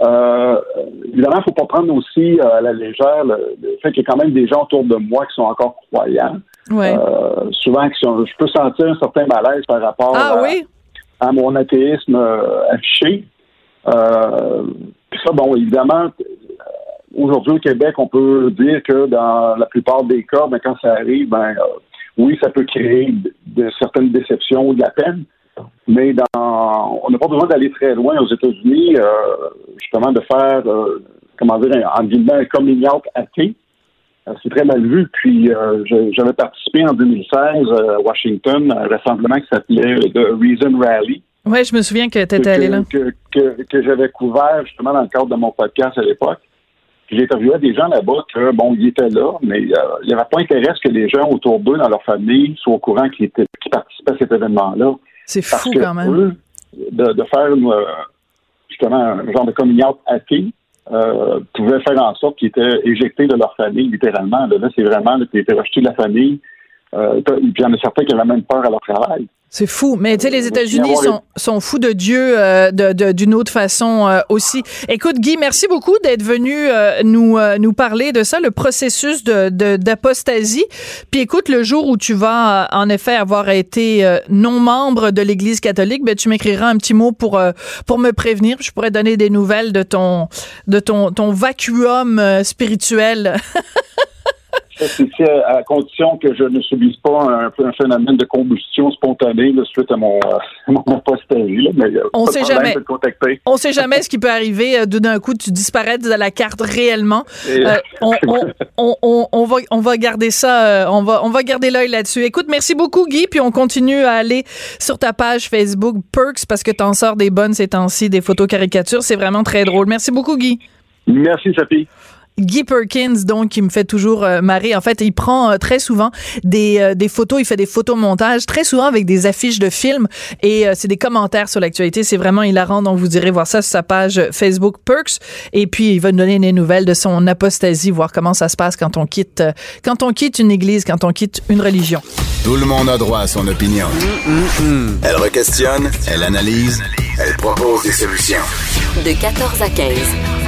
Évidemment, il ne faut pas prendre aussi à la légère le, fait qu'il y a quand même des gens autour de moi qui sont encore croyants. souvent, je peux sentir un certain malaise par rapport ah à, mon athéisme affiché. Euh, ça, bon, évidemment, euh, aujourd'hui au Québec, on peut dire que dans la plupart des cas, ben, quand ça arrive, ben, euh, oui, ça peut créer de, certaines déceptions ou de la peine, mais dans, on n'a pas besoin d'aller très loin aux États-Unis, euh, justement, de faire, euh, comment dire, en guillemets, un coming out athée. Euh, c'est très mal vu. Puis, j'avais participé en 2016 à Washington à un rassemblement qui s'appelait The Reason Rally. Oui, je me souviens que tu étais allé là. Que, que, que j'avais couvert justement dans le cadre de mon podcast à l'époque. J'ai interviewé des gens là-bas que, bon, ils étaient là, mais euh, il n'y avait pas intérêt que les gens autour d'eux, dans leur famille, soient au courant qu'ils participaient à cet événement-là. C'est fou quand même. de, faire euh, justement un genre de communion athée euh, pouvait faire en sorte qu'ils étaient éjectés de leur famille, littéralement. Là, c'est vraiment qu'ils étaient rejetés de la famille. Euh, puis il y en a certains qui avaient même peur à leur travail. C'est fou, mais tu sais, les États-Unis sont, sont fous de Dieu euh, d'une autre façon euh, aussi. Écoute, Guy, merci beaucoup d'être venu euh, nous nous parler de ça, le processus de d'apostasie. Puis écoute, le jour où tu vas en effet avoir été non membre de l'Église catholique, ben tu m'écriras un petit mot pour pour me prévenir. Je pourrais donner des nouvelles de ton de ton ton vacuum spirituel. c'est à condition que je ne subisse pas un, un phénomène de combustion spontanée suite à mon, euh, mon. Mais, euh, on sait jamais. On sait jamais ce qui peut arriver. Euh, d'un coup, tu disparais de la carte réellement. on, on, on, on, va, on va garder ça. on va, on va garder l'œil là-dessus. Écoute, merci beaucoup, Guy. Puis on continue à aller sur ta page Facebook Perks parce que tu en sors des bonnes ces temps-ci, des photos caricatures. C'est vraiment très drôle. Merci beaucoup, Guy. Merci, Sophie. Guy Perkins, donc, qui me fait toujours euh, marrer. En fait, il prend euh, très souvent des, euh, des photos, il fait des photomontages, très souvent avec des affiches de films et c'est des commentaires sur l'actualité. C'est vraiment hilarant, donc vous irez voir ça sur sa page Facebook Perks. Et puis, il va nous donner des nouvelles de son apostasie, voir comment ça se passe quand on quitte, quand on quitte une église, quand on quitte une religion. Tout le monde a droit à son opinion. Elle requestionne, elle analyse, elle propose des solutions. De 14 à 15.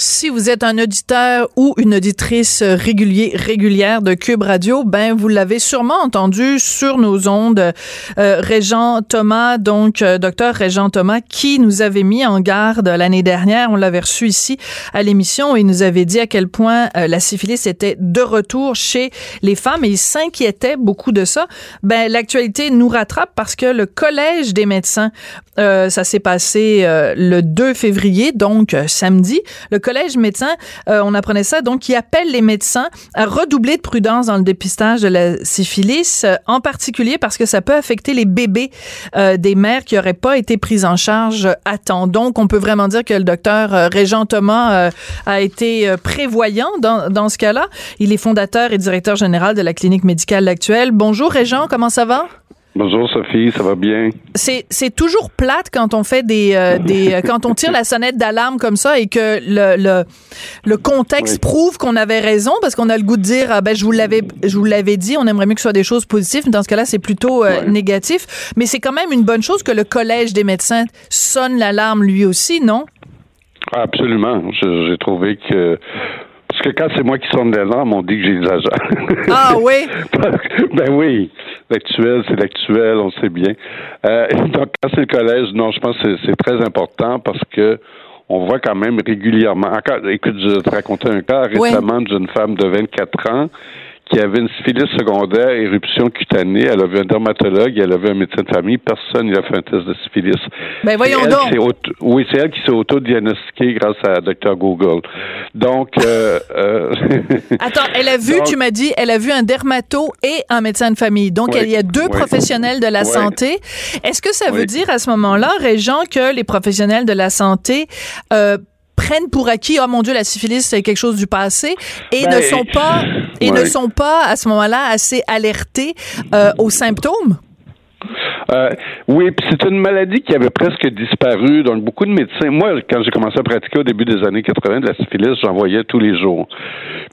Si vous êtes un auditeur ou une auditrice régulier, régulière de Cube Radio, ben vous l'avez sûrement entendu sur nos ondes. Euh, Régent Thomas, donc euh, docteur Régent Thomas, qui nous avait mis en garde l'année dernière, on l'avait reçu ici à l'émission et il nous avait dit à quel point euh, la syphilis était de retour chez les femmes et il s'inquiétait beaucoup de ça. Ben l'actualité nous rattrape parce que le collège des médecins, euh, ça s'est passé le 2 février, donc samedi. Collège médecin, euh, on apprenait ça, donc qui appelle les médecins à redoubler de prudence dans le dépistage de la syphilis, euh, en particulier parce que ça peut affecter les bébés euh, des mères qui n'auraient pas été prises en charge à temps. Donc, on peut vraiment dire que le docteur Régent Thomas a été prévoyant dans, dans ce cas-là. Il est fondateur et directeur général de la clinique médicale actuelle. Bonjour Régent, comment ça va? Bonjour Sophie, ça va bien? C'est, toujours plate quand on fait des, euh, des euh, quand on tire la sonnette d'alarme comme ça et que le, le, le contexte prouve qu'on avait raison parce qu'on a le goût de dire ah, ben je vous l'avais je vous l'avais dit, on aimerait mieux que ce soit des choses positives, mais dans ce cas-là c'est plutôt euh, négatif, mais c'est quand même une bonne chose que le collège des médecins sonne l'alarme lui aussi, non? Absolument. j'ai trouvé que parce que quand c'est moi qui sonne l'alarme, on dit que j'exagère. Ah oui? ben oui. L'actuel, c'est l'actuel, on sait bien. Euh, donc, quand c'est le collège, non, je pense que c'est très important parce que on voit quand même régulièrement. Encore, écoute, je te racontais un cas récemment d'une femme de 24 ans qui avait une syphilis secondaire, éruption cutanée. Elle avait un dermatologue, elle avait un médecin de famille. Personne n'a fait un test de syphilis. Ben voyons donc. oui, c'est elle qui s'est auto-diagnostiquée grâce à Dr Google. Donc, euh, euh attends, elle a vu, tu m'as dit, elle a vu un dermato et un médecin de famille. Donc, il y a deux professionnels de la santé. Est-ce que ça veut dire à ce moment-là, Régent, que les professionnels de la santé euh, prennent pour acquis, oh mon Dieu, la syphilis, c'est quelque chose du passé, et ne ben, sont pas, et ne sont pas à ce moment-là assez alertés euh, aux symptômes? Euh, oui, puis c'est une maladie qui avait presque disparu. Donc, beaucoup de médecins. Moi, quand j'ai commencé à pratiquer au début des années 80 de la syphilis, j'en voyais tous les jours.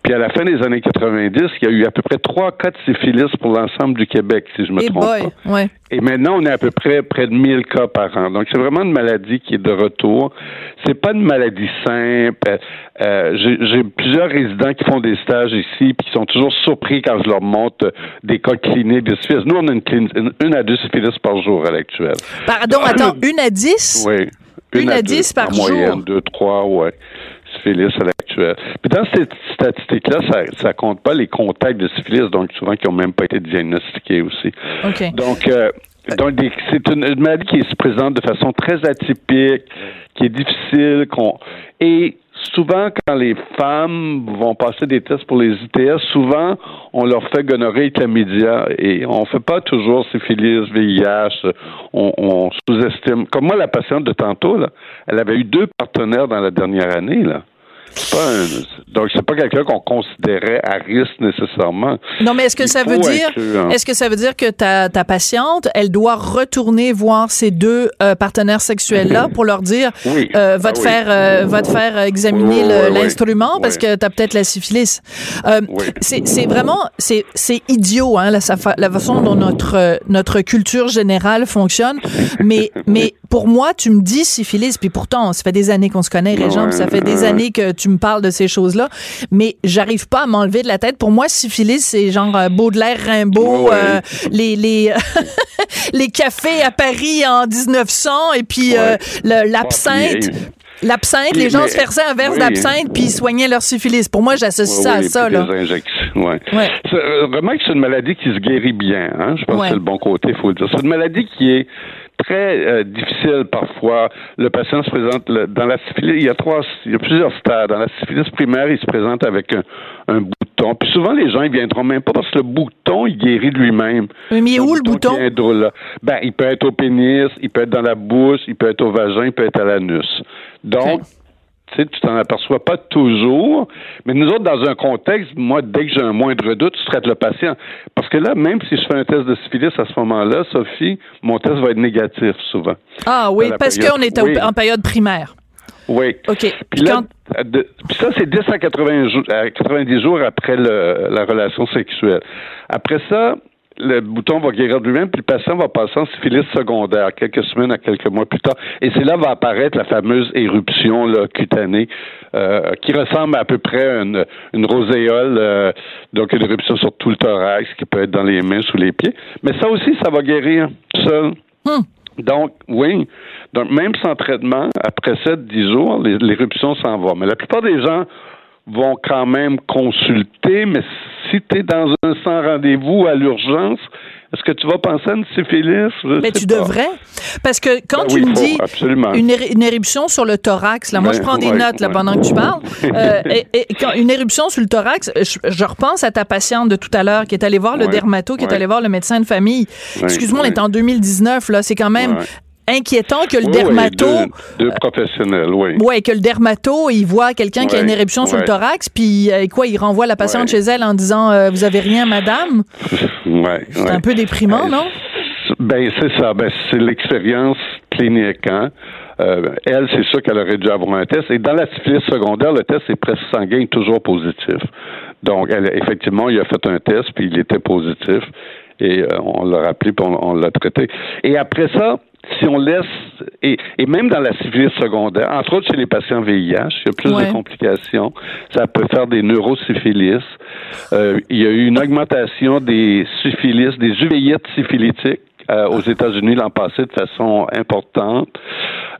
Puis à la fin des années 90, il y a eu à peu près trois cas de syphilis pour l'ensemble du Québec, si je me trompe pas. Ouais. Et maintenant, on est à peu près près de 1000 cas par an. Donc, c'est vraiment une maladie qui est de retour. C'est pas une maladie simple. Euh, j'ai plusieurs résidents qui font des stages ici, puis qui sont toujours surpris quand je leur montre des cas cliniques de syphilis. Nous, on a une, une, à deux syphilis par jour à l'actuel. Pardon, attends, une à dix? Oui. Une, à, dix par jour? En moyenne, deux, trois, ouais. Syphilis à l'actuel. Puis dans cette statistique-là, ça, ça compte pas les contacts de syphilis, donc souvent qui ont même pas été diagnostiqués aussi. Donc, euh, donc c'est une, maladie qui se présente de façon très atypique, qui est difficile, qu'on et souvent, quand les femmes vont passer des tests pour les ITS, souvent, on leur fait gonorrhée et chlamydia et on fait pas toujours syphilis, VIH, on, on sous-estime. Comme moi, la patiente de tantôt, là, elle avait eu deux partenaires dans la dernière année, là. Un, donc c'est pas quelqu'un qu'on considérait à risque nécessairement. Non, mais est-ce que ça veut dire est-ce que ça veut dire que ta, ta patiente, elle doit retourner voir ses deux euh, partenaires sexuels là pour leur dire oui. euh, va te ah faire euh, va te faire examiner l'instrument parce que tu as peut-être la syphilis. Euh, c'est c'est vraiment c'est c'est idiot hein la, la façon dont notre notre culture générale fonctionne. Mais mais pour moi tu me dis syphilis puis pourtant ça fait des années qu'on se connaît Régent, ça fait des années que tu me parles de ces choses-là, mais j'arrive pas à m'enlever de la tête. Pour moi, syphilis, c'est genre euh, Baudelaire, Rimbaud, euh, les les les cafés à Paris en 1900 et puis euh, l'absinthe. L'absinthe, les gens se versaient un verre d'absinthe puis ils soignaient leur syphilis. Pour moi, j'associe ça à ça. Là. Injections, ouais. Vraiment que c'est une maladie qui se guérit bien. Hein? Je pense que c'est le bon côté, il faut le dire. C'est une maladie qui est très euh, difficile parfois. Le patient se présente dans la syphilis. Il y a trois, il y a plusieurs stades. Dans la syphilis primaire, il se présente avec un, bouton. Puis souvent, les gens ils viendront même pas parce que le bouton, il guérit de lui-même. Mais où le bouton? Ben, il peut être au pénis, il peut être dans la bouche, il peut être au vagin, il peut être à l'anus. Donc, tu sais, tu t'en aperçois pas toujours. Mais nous autres, dans un contexte, moi, dès que j'ai un moindre doute, tu traites le patient. Parce que là, même si je fais un test de syphilis à ce moment-là, Sophie, mon test va être négatif souvent. Ah oui, parce qu'on est en période primaire. Oui. OK. Puis, là, puis ça, c'est 10 à 80 jours, 90 jours après le, la relation sexuelle. Après ça, le bouton va guérir de lui-même, puis le patient va passer en syphilis secondaire quelques semaines à quelques mois plus tard. Et c'est là va apparaître la fameuse éruption là, cutanée euh, qui ressemble à, peu près à une, une roséole, euh, donc une éruption sur tout le thorax qui peut être dans les mains, sous les pieds. Mais ça aussi, ça va guérir seul. Hmm. Donc, oui. Donc, même sans traitement, après 7-10 jours, l'éruption s'en va. Mais la plupart des gens vont quand même consulter, mais si tu es dans un sans rendez-vous à l'urgence, est-ce que tu vas penser à une syphilis? mais tu devrais. Parce que quand ben tu me dis une, éruption sur le thorax, là, moi je prends des notes là, pendant que tu parles, euh, et, quand, une éruption sur le thorax, je, repense à ta patiente de tout à l'heure qui est allée voir le dermato, qui est allée voir le médecin de famille. Excuse-moi, on est en 2019, là, c'est quand même inquiétant que le dermato. deux, professionnels, oui. Oui, que le dermato, il voit quelqu'un qui a une éruption sur le thorax, puis euh, quoi, il renvoie la patiente chez elle en disant euh, Vous avez rien, madame? C'est un peu déprimant, non? Ben, c'est ça. Ben, c'est l'expérience clinique, hein. Euh, elle, c'est sûr qu'elle aurait dû avoir un test. Et dans la syphilis secondaire, le test est presque sanguin, toujours positif. Donc, elle, effectivement, il a fait un test, puis il était positif. Et on l'a rappelé, puis on l'a traité. Et après ça, si on laisse, et, et, même dans la syphilis secondaire, entre autres chez les patients VIH, il y a plus de complications. Ça peut faire des neurosyphilis. Euh, il y a eu une augmentation des syphilis, des uveites syphilitiques euh, aux États-Unis l'an passé de façon importante.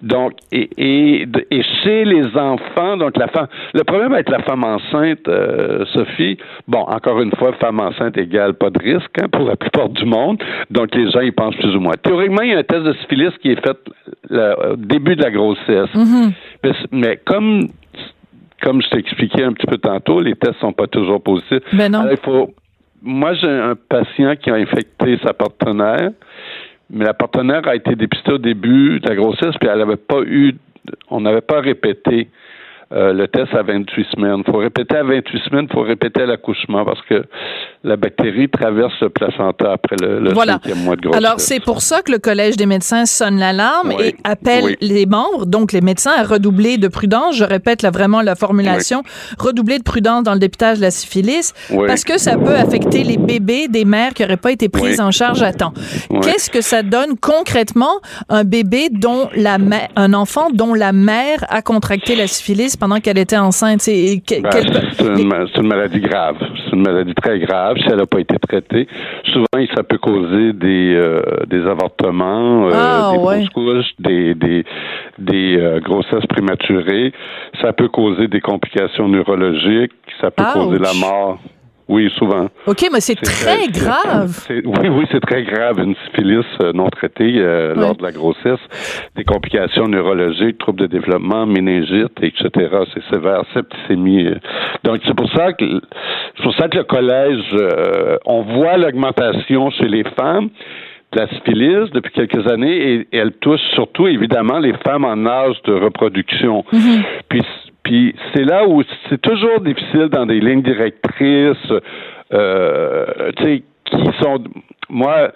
Donc, et, et, et, chez les enfants, donc la femme, le problème avec la femme enceinte, euh, Sophie, bon, encore une fois, femme enceinte égale pas de risque hein, pour la plupart du monde. Donc, les gens y pensent plus ou moins. Théoriquement, il y a un test de syphilis qui est fait au début de la grossesse. Mm-hmm. mais, comme comme je t'ai expliqué un petit peu tantôt, les tests sont pas toujours positifs. Mais ben non. il faut moi, j'ai un patient qui a infecté sa partenaire, mais la partenaire a été dépistée au début de la grossesse, puis elle n'avait pas eu, on n'avait pas répété euh, le test à 28 semaines. Il faut répéter à 28 semaines, il faut répéter à l'accouchement parce que la bactérie traverse le placenta après le, le cinquième mois de grossesse. Alors, c'est pour ça que le Collège des médecins sonne l'alarme et appelle les membres, donc les médecins, à redoubler de prudence. Je répète là, vraiment la formulation. Redoubler de prudence dans le dépistage de la syphilis parce que ça peut affecter les bébés des mères qui n'auraient pas été prises en charge à temps. Qu'est-ce que ça donne concrètement un bébé dont la mère, un enfant dont la mère a contracté la syphilis pendant qu'elle était enceinte? C'est ben, une, maladie grave. Une maladie très grave si elle n'a pas été traitée. Souvent, ça peut causer des, euh, des avortements, euh, ah, des ouais. couches, des, des, des euh, grossesses prématurées. Ça peut causer des complications neurologiques. Ça peut causer la mort. Oui, souvent. OK, mais c'est très, grave. Oui, oui, c'est très grave. Une syphilis euh, non traitée euh, lors de la grossesse, des complications neurologiques, troubles de développement, méningite, etc. C'est sévère, septicémie. Euh. Donc, c'est pour ça que c'est pour ça que le collège, on voit l'augmentation chez les femmes de la syphilis depuis quelques années et, elle touche surtout évidemment les femmes en âge de reproduction. Puis puis c'est là où c'est toujours difficile dans des lignes directrices, euh, tu sais, qui sont. Moi,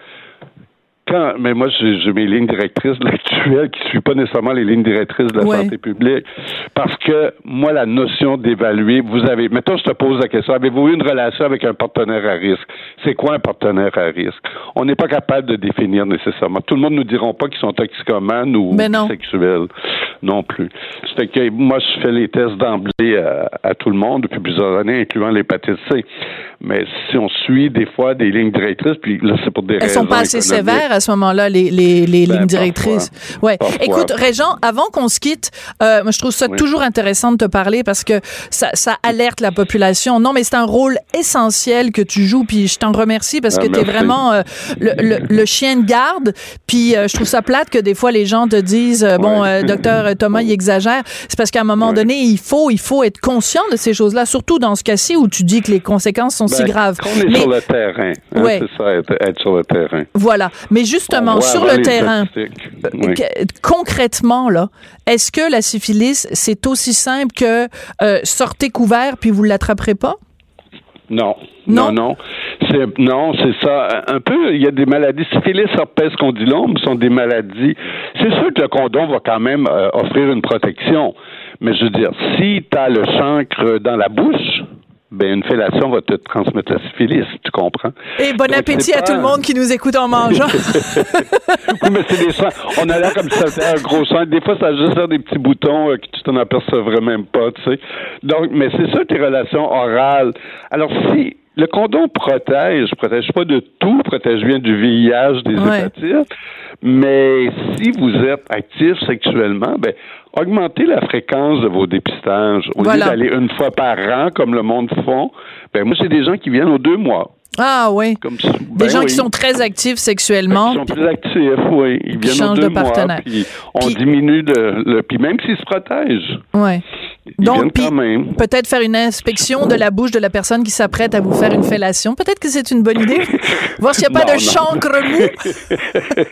mais moi, j'ai mes lignes directrices actuelles qui ne suivent pas nécessairement les lignes directrices de la santé publique. Parce que moi, la notion d'évaluer, vous avez, mettons, je te pose la question, avez-vous eu une relation avec un partenaire à risque? C'est quoi un partenaire à risque? On n'est pas capable de définir nécessairement. Tout le monde ne nous diront pas qu'ils sont toxicomanes ou sexuels non plus. C'est que moi, je fais les tests d'emblée à, tout le monde depuis plusieurs années, incluant l'hépatite C. Mais si on suit des fois des lignes directrices, puis là, c'est pour des Elles raisons. sont pas assez sévères à ce moment-là, les, les, les Ben, lignes directrices. parfois. ouais. Parfois. Écoute, Régent, avant qu'on se quitte, euh, moi, je trouve ça Oui. toujours intéressant de te parler parce que ça, ça alerte la population. Non, mais c'est un rôle essentiel que tu joues, puis je t'en remercie parce Ah, que tu es vraiment euh, le, le, le chien de garde. Puis euh, je trouve ça plate que des fois les gens te disent, bon, Ouais. docteur Thomas, il exagère. C'est parce qu'à un moment Ouais. donné, il faut, il faut être conscient de ces choses-là, surtout dans ce cas-ci où tu dis que les conséquences sont si Ben, graves. Qu'on est Mais- sur le terrain. hein, Ouais. C'est ça, être, être sur le terrain. Voilà. Mais On justement, sur le terrain, Oui. concrètement, là, est-ce que la syphilis, c'est aussi simple que euh, sortez couvert puis vous l'attraperez pas? Non, Non? non, non. C'est non, c'est ça. Un peu, il y a des maladies. Syphilis, herpès, condylome sont des maladies. C'est sûr que le condom va quand même euh, offrir une protection. Mais je veux dire, si tu as le chancre dans la bouche, ben une fellation va te transmettre la syphilis, tu comprends? Et bon Donc, appétit à tout le monde qui nous écoute en mangeant. Oui, mais c'est des soins. On a l'air comme ça, c'est un gros soin. Des fois, ça a juste l'air des petits boutons euh, que tu t'en apercevrais même pas, tu sais. Donc, mais c'est ça tes relations orales. Alors, si le condom protège, protège pas de tout, protège bien du VIH, des Ouais. hépatites, mais si vous êtes actif sexuellement, ben, augmentez la fréquence de vos dépistages. Au Voilà. lieu d'aller une fois par an, comme le monde font, ben, moi, j'ai des gens qui viennent aux deux mois. Ah oui. Comme. Des Ben gens oui. qui sont très actifs sexuellement. Ils sont plus actifs, oui. Ils viennent changent deux de partenaire. mois, puis on Puis- diminue le... Puis même s'ils se protègent, ils Donc, peut-être faire une inspection de la bouche de la personne qui s'apprête à vous faire une fellation. Peut-être que c'est une bonne idée. Voir s'il n'y a pas Non, de chancre mou.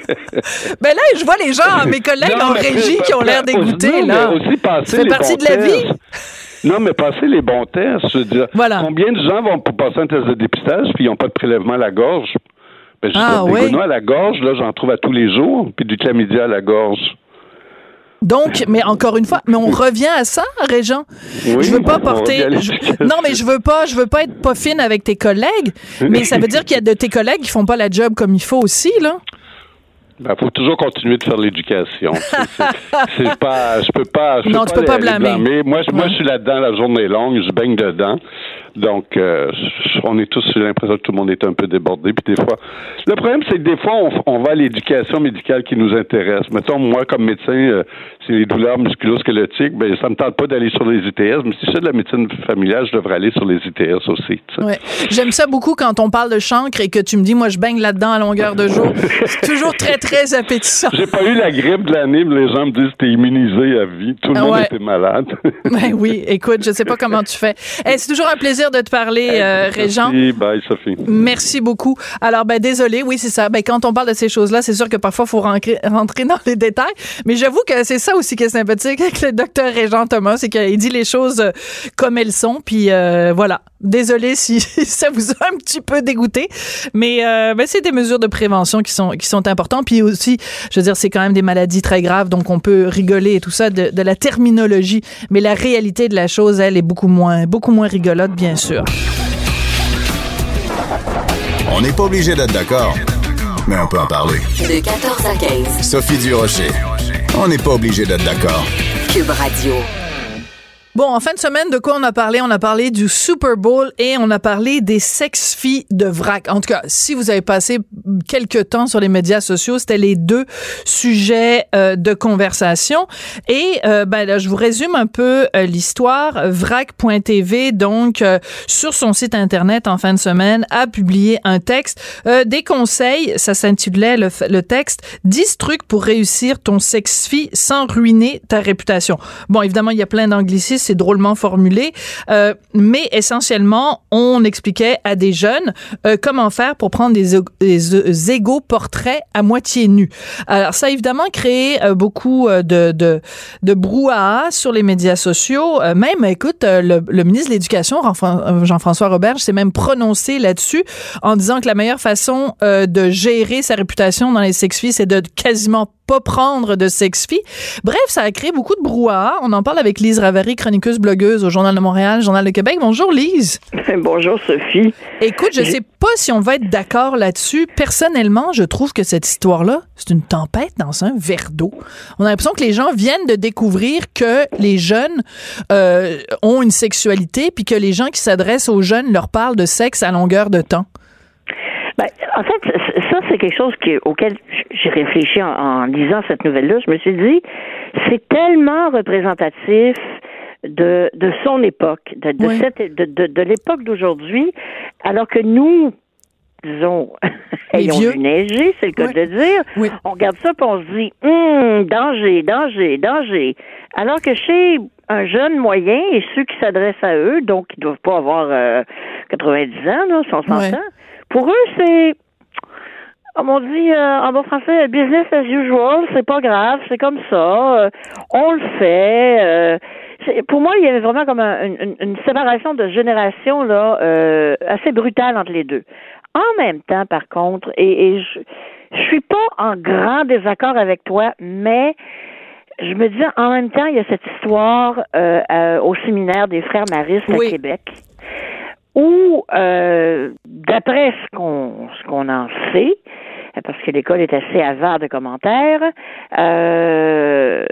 ben là, je vois les gens, mes collègues Non, en régie qui ont l'air dégoûtés, là. mais aussi passer Ça fait partie de la vie. Non, mais passer les bons tests, je veux dire. Voilà. Combien de gens vont passer un test de dépistage puis ils n'ont pas de prélèvement à la gorge? Ben, je Ah, oui. des gounouds à la gorge, là, j'en trouve à tous les jours, puis du chlamydia à la gorge. Donc, mais encore une fois, mais on revient à ça, Régent. Oui, je veux pas porter. je- non, mais je veux pas, je veux pas être pas fine avec tes collègues. Mais ça veut dire qu'il y a de tes collègues qui font pas la job comme il faut aussi, là. Ben, faut toujours continuer de faire l'éducation. C'est- pas, je peux pas, je Non, peux tu peux pas les- les blâmer. Moi, je, moi, je suis là-dedans, la journée est longue, je baigne dedans. Donc, euh, on est tous, j'ai l'impression que tout le monde est un peu débordé. Puis des fois, le problème, c'est que des fois, on, on va à l'éducation médicale qui nous intéresse. Mettons, moi, comme médecin, euh, c'est les douleurs musculo-squelettiques, ben, ça me tente pas d'aller sur les ITS, mais si c'est de la médecine familiale, je devrais aller sur les ITS aussi. Ouais. J'aime ça beaucoup quand on parle de chancre et que tu me dis, moi, je baigne là-dedans à longueur de jour. C'est toujours très, très appétissant. J'ai pas eu la grippe de l'année, mais les gens me disent que t'es immunisé à vie. Tout le Ah monde était malade. Ben oui, écoute, je sais pas comment tu fais. Eh, c'est toujours un plaisir de te parler, euh, Régent. Merci, bye Sophie. Merci beaucoup. Alors, ben désolé, oui, c'est ça. Ben quand on parle de ces choses-là, c'est sûr que parfois il faut rentrer, rentrer dans les détails. Mais j'avoue que c'est ça aussi qui est sympathique avec le docteur Régent Thomas, c'est qu'il dit les choses euh, comme elles sont. Puis euh, voilà. Désolé si ça vous a un petit peu dégoûté, mais euh, ben, c'est des mesures de prévention qui sont qui sont importantes. Puis aussi, je veux dire, c'est quand même des maladies très graves, donc on peut rigoler et tout ça de, de la terminologie, mais la réalité de la chose, elle est beaucoup moins beaucoup moins rigolote, bien sûr. On n'est pas obligé d'être d'accord, mais on peut en parler. De 14 à 15. Sophie Durocher. On n'est pas obligé d'être d'accord. Cube Radio. Bon, en fin de semaine, de quoi on a parlé? On a parlé du Super Bowl et on a parlé des sex-filles de vrac. En tout cas, si vous avez passé quelques temps sur les médias sociaux, c'était les deux sujets euh, de conversation. Et euh, ben, là, je vous résume un peu euh, l'histoire. Vrac.tv, donc, sur son site Internet en fin de semaine, a publié un texte, des conseils, ça s'intitulait le, texte, 10 trucs pour réussir ton sex-fille sans ruiner ta réputation. Bon, évidemment, il y a plein d'anglicismes c'est drôlement formulé, euh, mais essentiellement, on expliquait à des jeunes euh, comment faire pour prendre des, des, égaux portraits à moitié nus. Alors, ça a évidemment créé euh, beaucoup de, de, de brouhaha sur les médias sociaux. même, écoute, le, le ministre de l'Éducation, Jean-François Robert, s'est même prononcé là-dessus en disant que la meilleure façon de gérer sa réputation dans les sex-filles, c'est de quasiment pas prendre de sex-fille. Bref, ça a créé beaucoup de brouhaha. On en parle avec Lise Ravary, chroniqueuse blogueuse au Journal de Montréal, Journal de Québec. Bonjour Lise. Bonjour Sophie. Écoute, je sais pas si on va être d'accord là-dessus. Personnellement, je trouve que cette histoire-là, c'est une tempête dans un verre d'eau. On a l'impression que les gens viennent de découvrir que les jeunes euh, ont une sexualité, puis que les gens qui s'adressent aux jeunes leur parlent de sexe à longueur de temps. Ben, en fait, c'est quelque chose auquel j'ai réfléchi en, lisant cette nouvelle-là. Je me suis dit, c'est tellement représentatif de, de son époque, de, de, cette, de, de, de l'époque d'aujourd'hui, alors que nous, disons, ayons vu neiger, c'est le cas de dire, on regarde ça et on se dit, hum, danger, danger, danger. Alors que chez un jeune moyen et ceux qui s'adressent à eux, donc qui ne doivent pas avoir 90 euh, ans, là, 100 ans, pour eux, c'est comme on dit euh, en bon français, business as usual, c'est pas grave, c'est comme ça, euh, on le fait. Euh, pour moi, il y avait vraiment comme une, séparation de génération là assez brutale entre les deux. En même temps, par contre, et, je, je suis pas en grand désaccord avec toi, mais je me dis en même temps, il y a cette histoire au séminaire des frères Maristes à Québec où, euh, d'après ce qu'on ce qu'on en sait, parce que l'école est assez avare de commentaires, euh,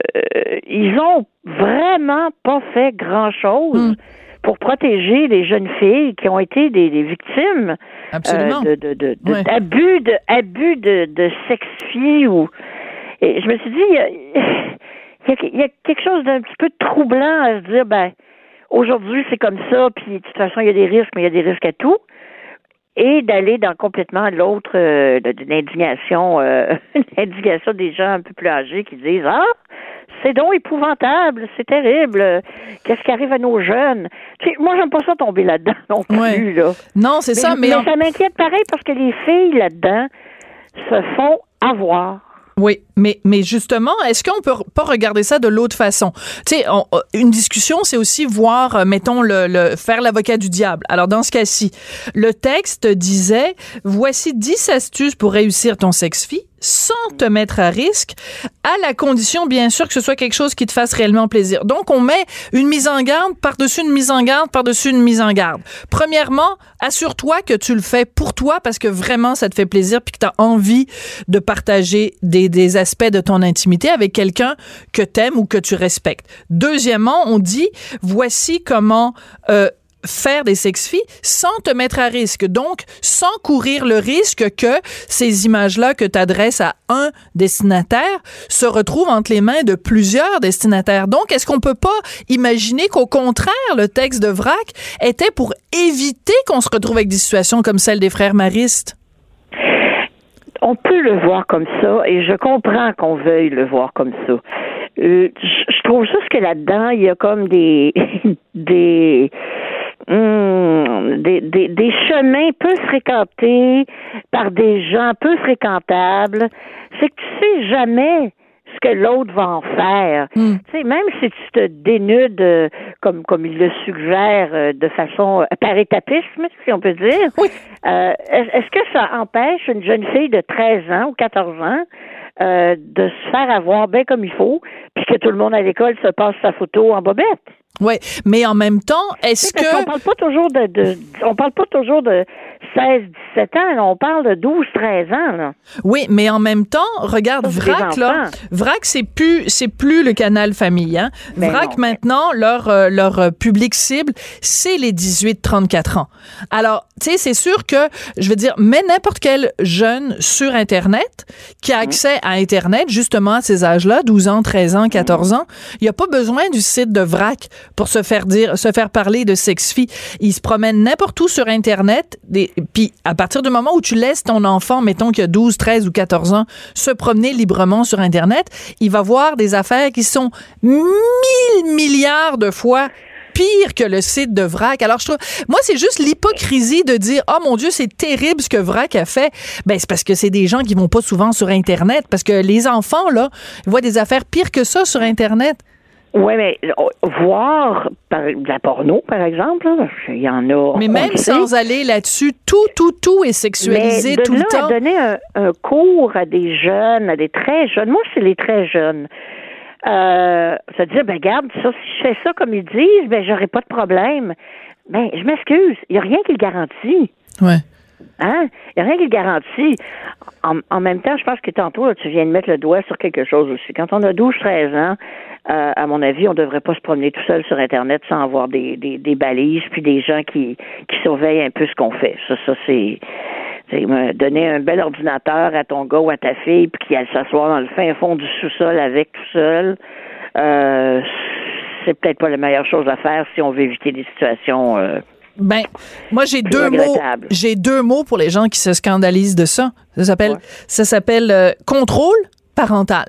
ils ont vraiment pas fait grand chose. Hmm. pour protéger les jeunes filles qui ont été des, victimes euh, de, de, de, d'abus de abus de, de sex-filles ou et je me suis dit il y, a, il y a quelque chose d'un petit peu troublant à se dire ben aujourd'hui c'est comme ça, puis de toute façon il y a des risques, mais il y a des risques à tout, et d'aller dans complètement l'autre, euh, d'une indignation, euh, indignation des gens un peu plus âgés qui disent ah c'est donc épouvantable, c'est terrible. Qu'est-ce qui arrive à nos jeunes? Tu sais, moi, j'aime pas ça tomber là-dedans non plus. Là. Non, c'est ça, mais. Mais ça m'inquiète pareil parce que les filles là-dedans se font avoir. Oui, mais mais justement, est-ce qu'on peut pas regarder ça de l'autre façon? Tu sais, une discussion, c'est aussi voir, euh, mettons le, le faire l'avocat du diable. Alors dans ce cas-ci, le texte disait voici 10 astuces pour réussir ton sex-fille sans te mettre à risque, à la condition, bien sûr, que ce soit quelque chose qui te fasse réellement plaisir. Donc, on met une mise en garde par-dessus une mise en garde par-dessus une mise en garde. Premièrement, assure-toi que tu le fais pour toi parce que vraiment, ça te fait plaisir puis que tu as envie de partager des, aspects de ton intimité avec quelqu'un que t'aimes ou que tu respectes. Deuxièmement, on dit, voici comment... Euh, faire des sex-filles sans te mettre à risque. Donc, sans courir le risque que ces images-là que tu adresses à un destinataire se retrouvent entre les mains de plusieurs destinataires. Donc, est-ce qu'on peut pas imaginer qu'au contraire, le texte de VRAC était pour éviter qu'on se retrouve avec des situations comme celle des frères maristes? On peut le voir comme ça et je comprends qu'on veuille le voir comme ça. Euh, je trouve juste que là-dedans, il y a comme des des Hmm, des, des, des, chemins peu fréquentés par des gens peu fréquentables, c'est que tu sais jamais ce que l'autre va en faire. Hmm. Tu sais, même si tu te dénudes euh, comme comme il le suggère euh, de façon euh, par étapisme, si on peut dire, oui. est-ce que ça empêche une jeune fille de 13 ans ou 14 ans de se faire avoir bien comme il faut, puis que tout le monde à l'école se passe sa photo en bobette? Oui, mais en même temps, est-ce que... On parle pas toujours de, de, on parle pas toujours de 16, 17 ans, on parle de 12, 13 ans. Là. Oui, mais en même temps, regarde VRAC là, VRAC c'est plus c'est plus le canal famille hein. VRAC maintenant leur euh, leur euh, public cible, c'est les 18 34 ans. Alors, tu sais, c'est sûr que je veux dire mais n'importe quel jeune sur internet qui a mmh. accès à internet justement à ces âges-là, 12 ans, 13 ans, 14 ans, il y a pas besoin du site de VRAC pour se faire dire se faire parler de sex-fille. Il se promène n'importe où sur internet puis à partir du moment où tu laisses ton enfant, mettons qu'il a 12, 13 ou 14 ans, se promener librement sur Internet, il va voir des affaires qui sont mille milliards de fois pire que le site de VRAC. Alors, je trouve, moi, c'est juste l'hypocrisie de dire, oh mon Dieu, c'est terrible ce que VRAC a fait. Ben, c'est parce que c'est des gens qui vont pas souvent sur Internet, parce que les enfants, là, voient des affaires pires que ça sur Internet. Oui, mais euh, voir par, de la porno, par exemple, il y en a. Mais même sans aller là-dessus, tout, tout, tout est sexualisé tout le temps. donner un, un, cours à des jeunes, à des très jeunes. Moi, c'est les très jeunes. Euh, se dire, ben garde, ça, si je fais ça comme ils disent, ben j'aurai pas de problème. Ben, je m'excuse, il n'y a rien qui le garantit. Ouais. Hein? Il n'y a rien qui le garantit. En, en, même temps, je pense que tantôt, tu viens de mettre le doigt sur quelque chose aussi. Quand on a 12-13 ans, euh, à mon avis, on ne devrait pas se promener tout seul sur Internet sans avoir des, des, des balises, puis des gens qui, qui surveillent un peu ce qu'on fait. Ça, ça c'est donner un bel ordinateur à ton gars ou à ta fille, puis qu'il aille s'asseoir dans le fin fond du sous-sol avec tout seul. Euh, c'est peut-être pas la meilleure chose à faire si on veut éviter des situations. Euh, ben, moi j'ai deux mots. J'ai deux mots pour les gens qui se scandalisent de ça. Ça s'appelle, ça s'appelle euh, contrôle parental.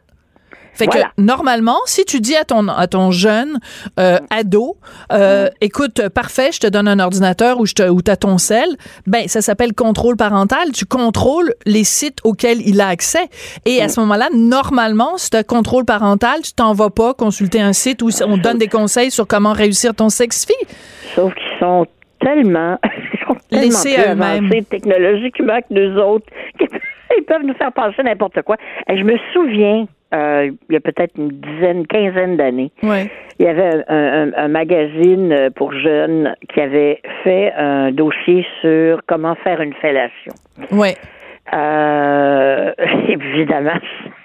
Fait que normalement, si tu dis à ton à ton jeune euh, ado, euh, écoute, parfait, je te donne un ordinateur ou je te ou t'as ton sel, ben ça s'appelle contrôle parental. Tu contrôles les sites auxquels il a accès. Et à ce moment-là, normalement, si tu as contrôle parental, tu t'en vas pas consulter un site où on donne des conseils sur comment réussir ton sex-fi. Sauf qu'ils sont tellement, ils laissés à eux-mêmes technologiquement que nous autres. Ils peuvent nous faire passer n'importe quoi. Et je me souviens euh, il y a peut-être une dizaine, quinzaine d'années. Il y avait un, magazine euh, pour jeunes qui avait fait un dossier sur comment faire une fellation. Oui. Euh, évidemment,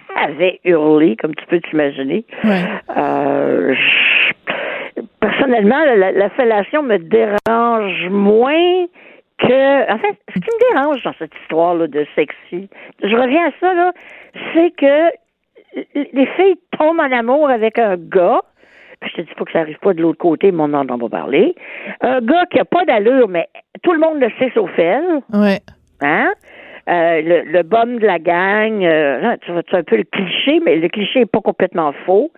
ça avait hurlé, comme tu peux t'imaginer. Ouais. personnellement, la, la, fellation me dérange moins que. En fait, ce qui me dérange dans cette histoire-là de sexy, je reviens à ça, là, c'est que les filles tombent en amour avec un gars. je te dis pas que ça arrive pas de l'autre côté, mon nom en va parler. Un gars qui a pas d'allure, mais tout le monde le sait sauf elle. Ouais. Hein? Euh, le, le bum de la gang, euh, tu vois, un peu le cliché, mais le cliché est pas complètement faux.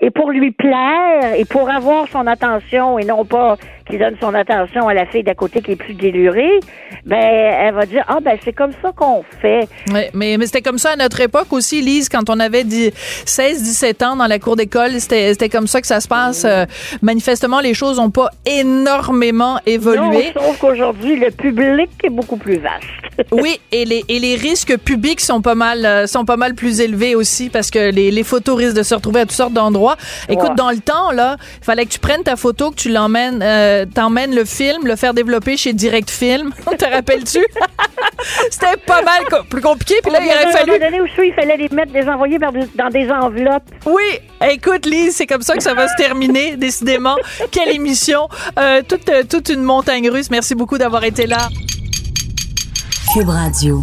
Et pour lui plaire et pour avoir son attention et non pas qu'il donne son attention à la fille d'à côté qui est plus délurée, ben elle va dire ah ben c'est comme ça qu'on fait. Ouais, mais, mais c'était comme ça à notre époque aussi, Lise, quand on avait 16-17 ans dans la cour d'école, c'était comme ça que ça se passe. Euh, manifestement, les choses n'ont pas énormément évolué. Non, sauf qu'aujourd'hui le public est beaucoup plus vaste. oui, et les et les risques publics sont pas mal euh, sont pas mal plus élevés aussi parce que les, les photos risquent de se retrouver à toutes sortes d'endroits. Écoute, dans le temps là, il fallait que tu prennes ta photo, que tu l'emmènes euh, t'emmènes le film, le faire développer chez Direct Film. Te rappelles-tu? C'était pas mal plus compliqué. Puis là, il aurait fallu. Donné aussi, il fallait les mettre, des envoyer dans des enveloppes. Oui. Écoute, Lise, c'est comme ça que ça va se terminer, décidément. Quelle émission. Euh, toute, toute une montagne russe. Merci beaucoup d'avoir été là. Cube Radio.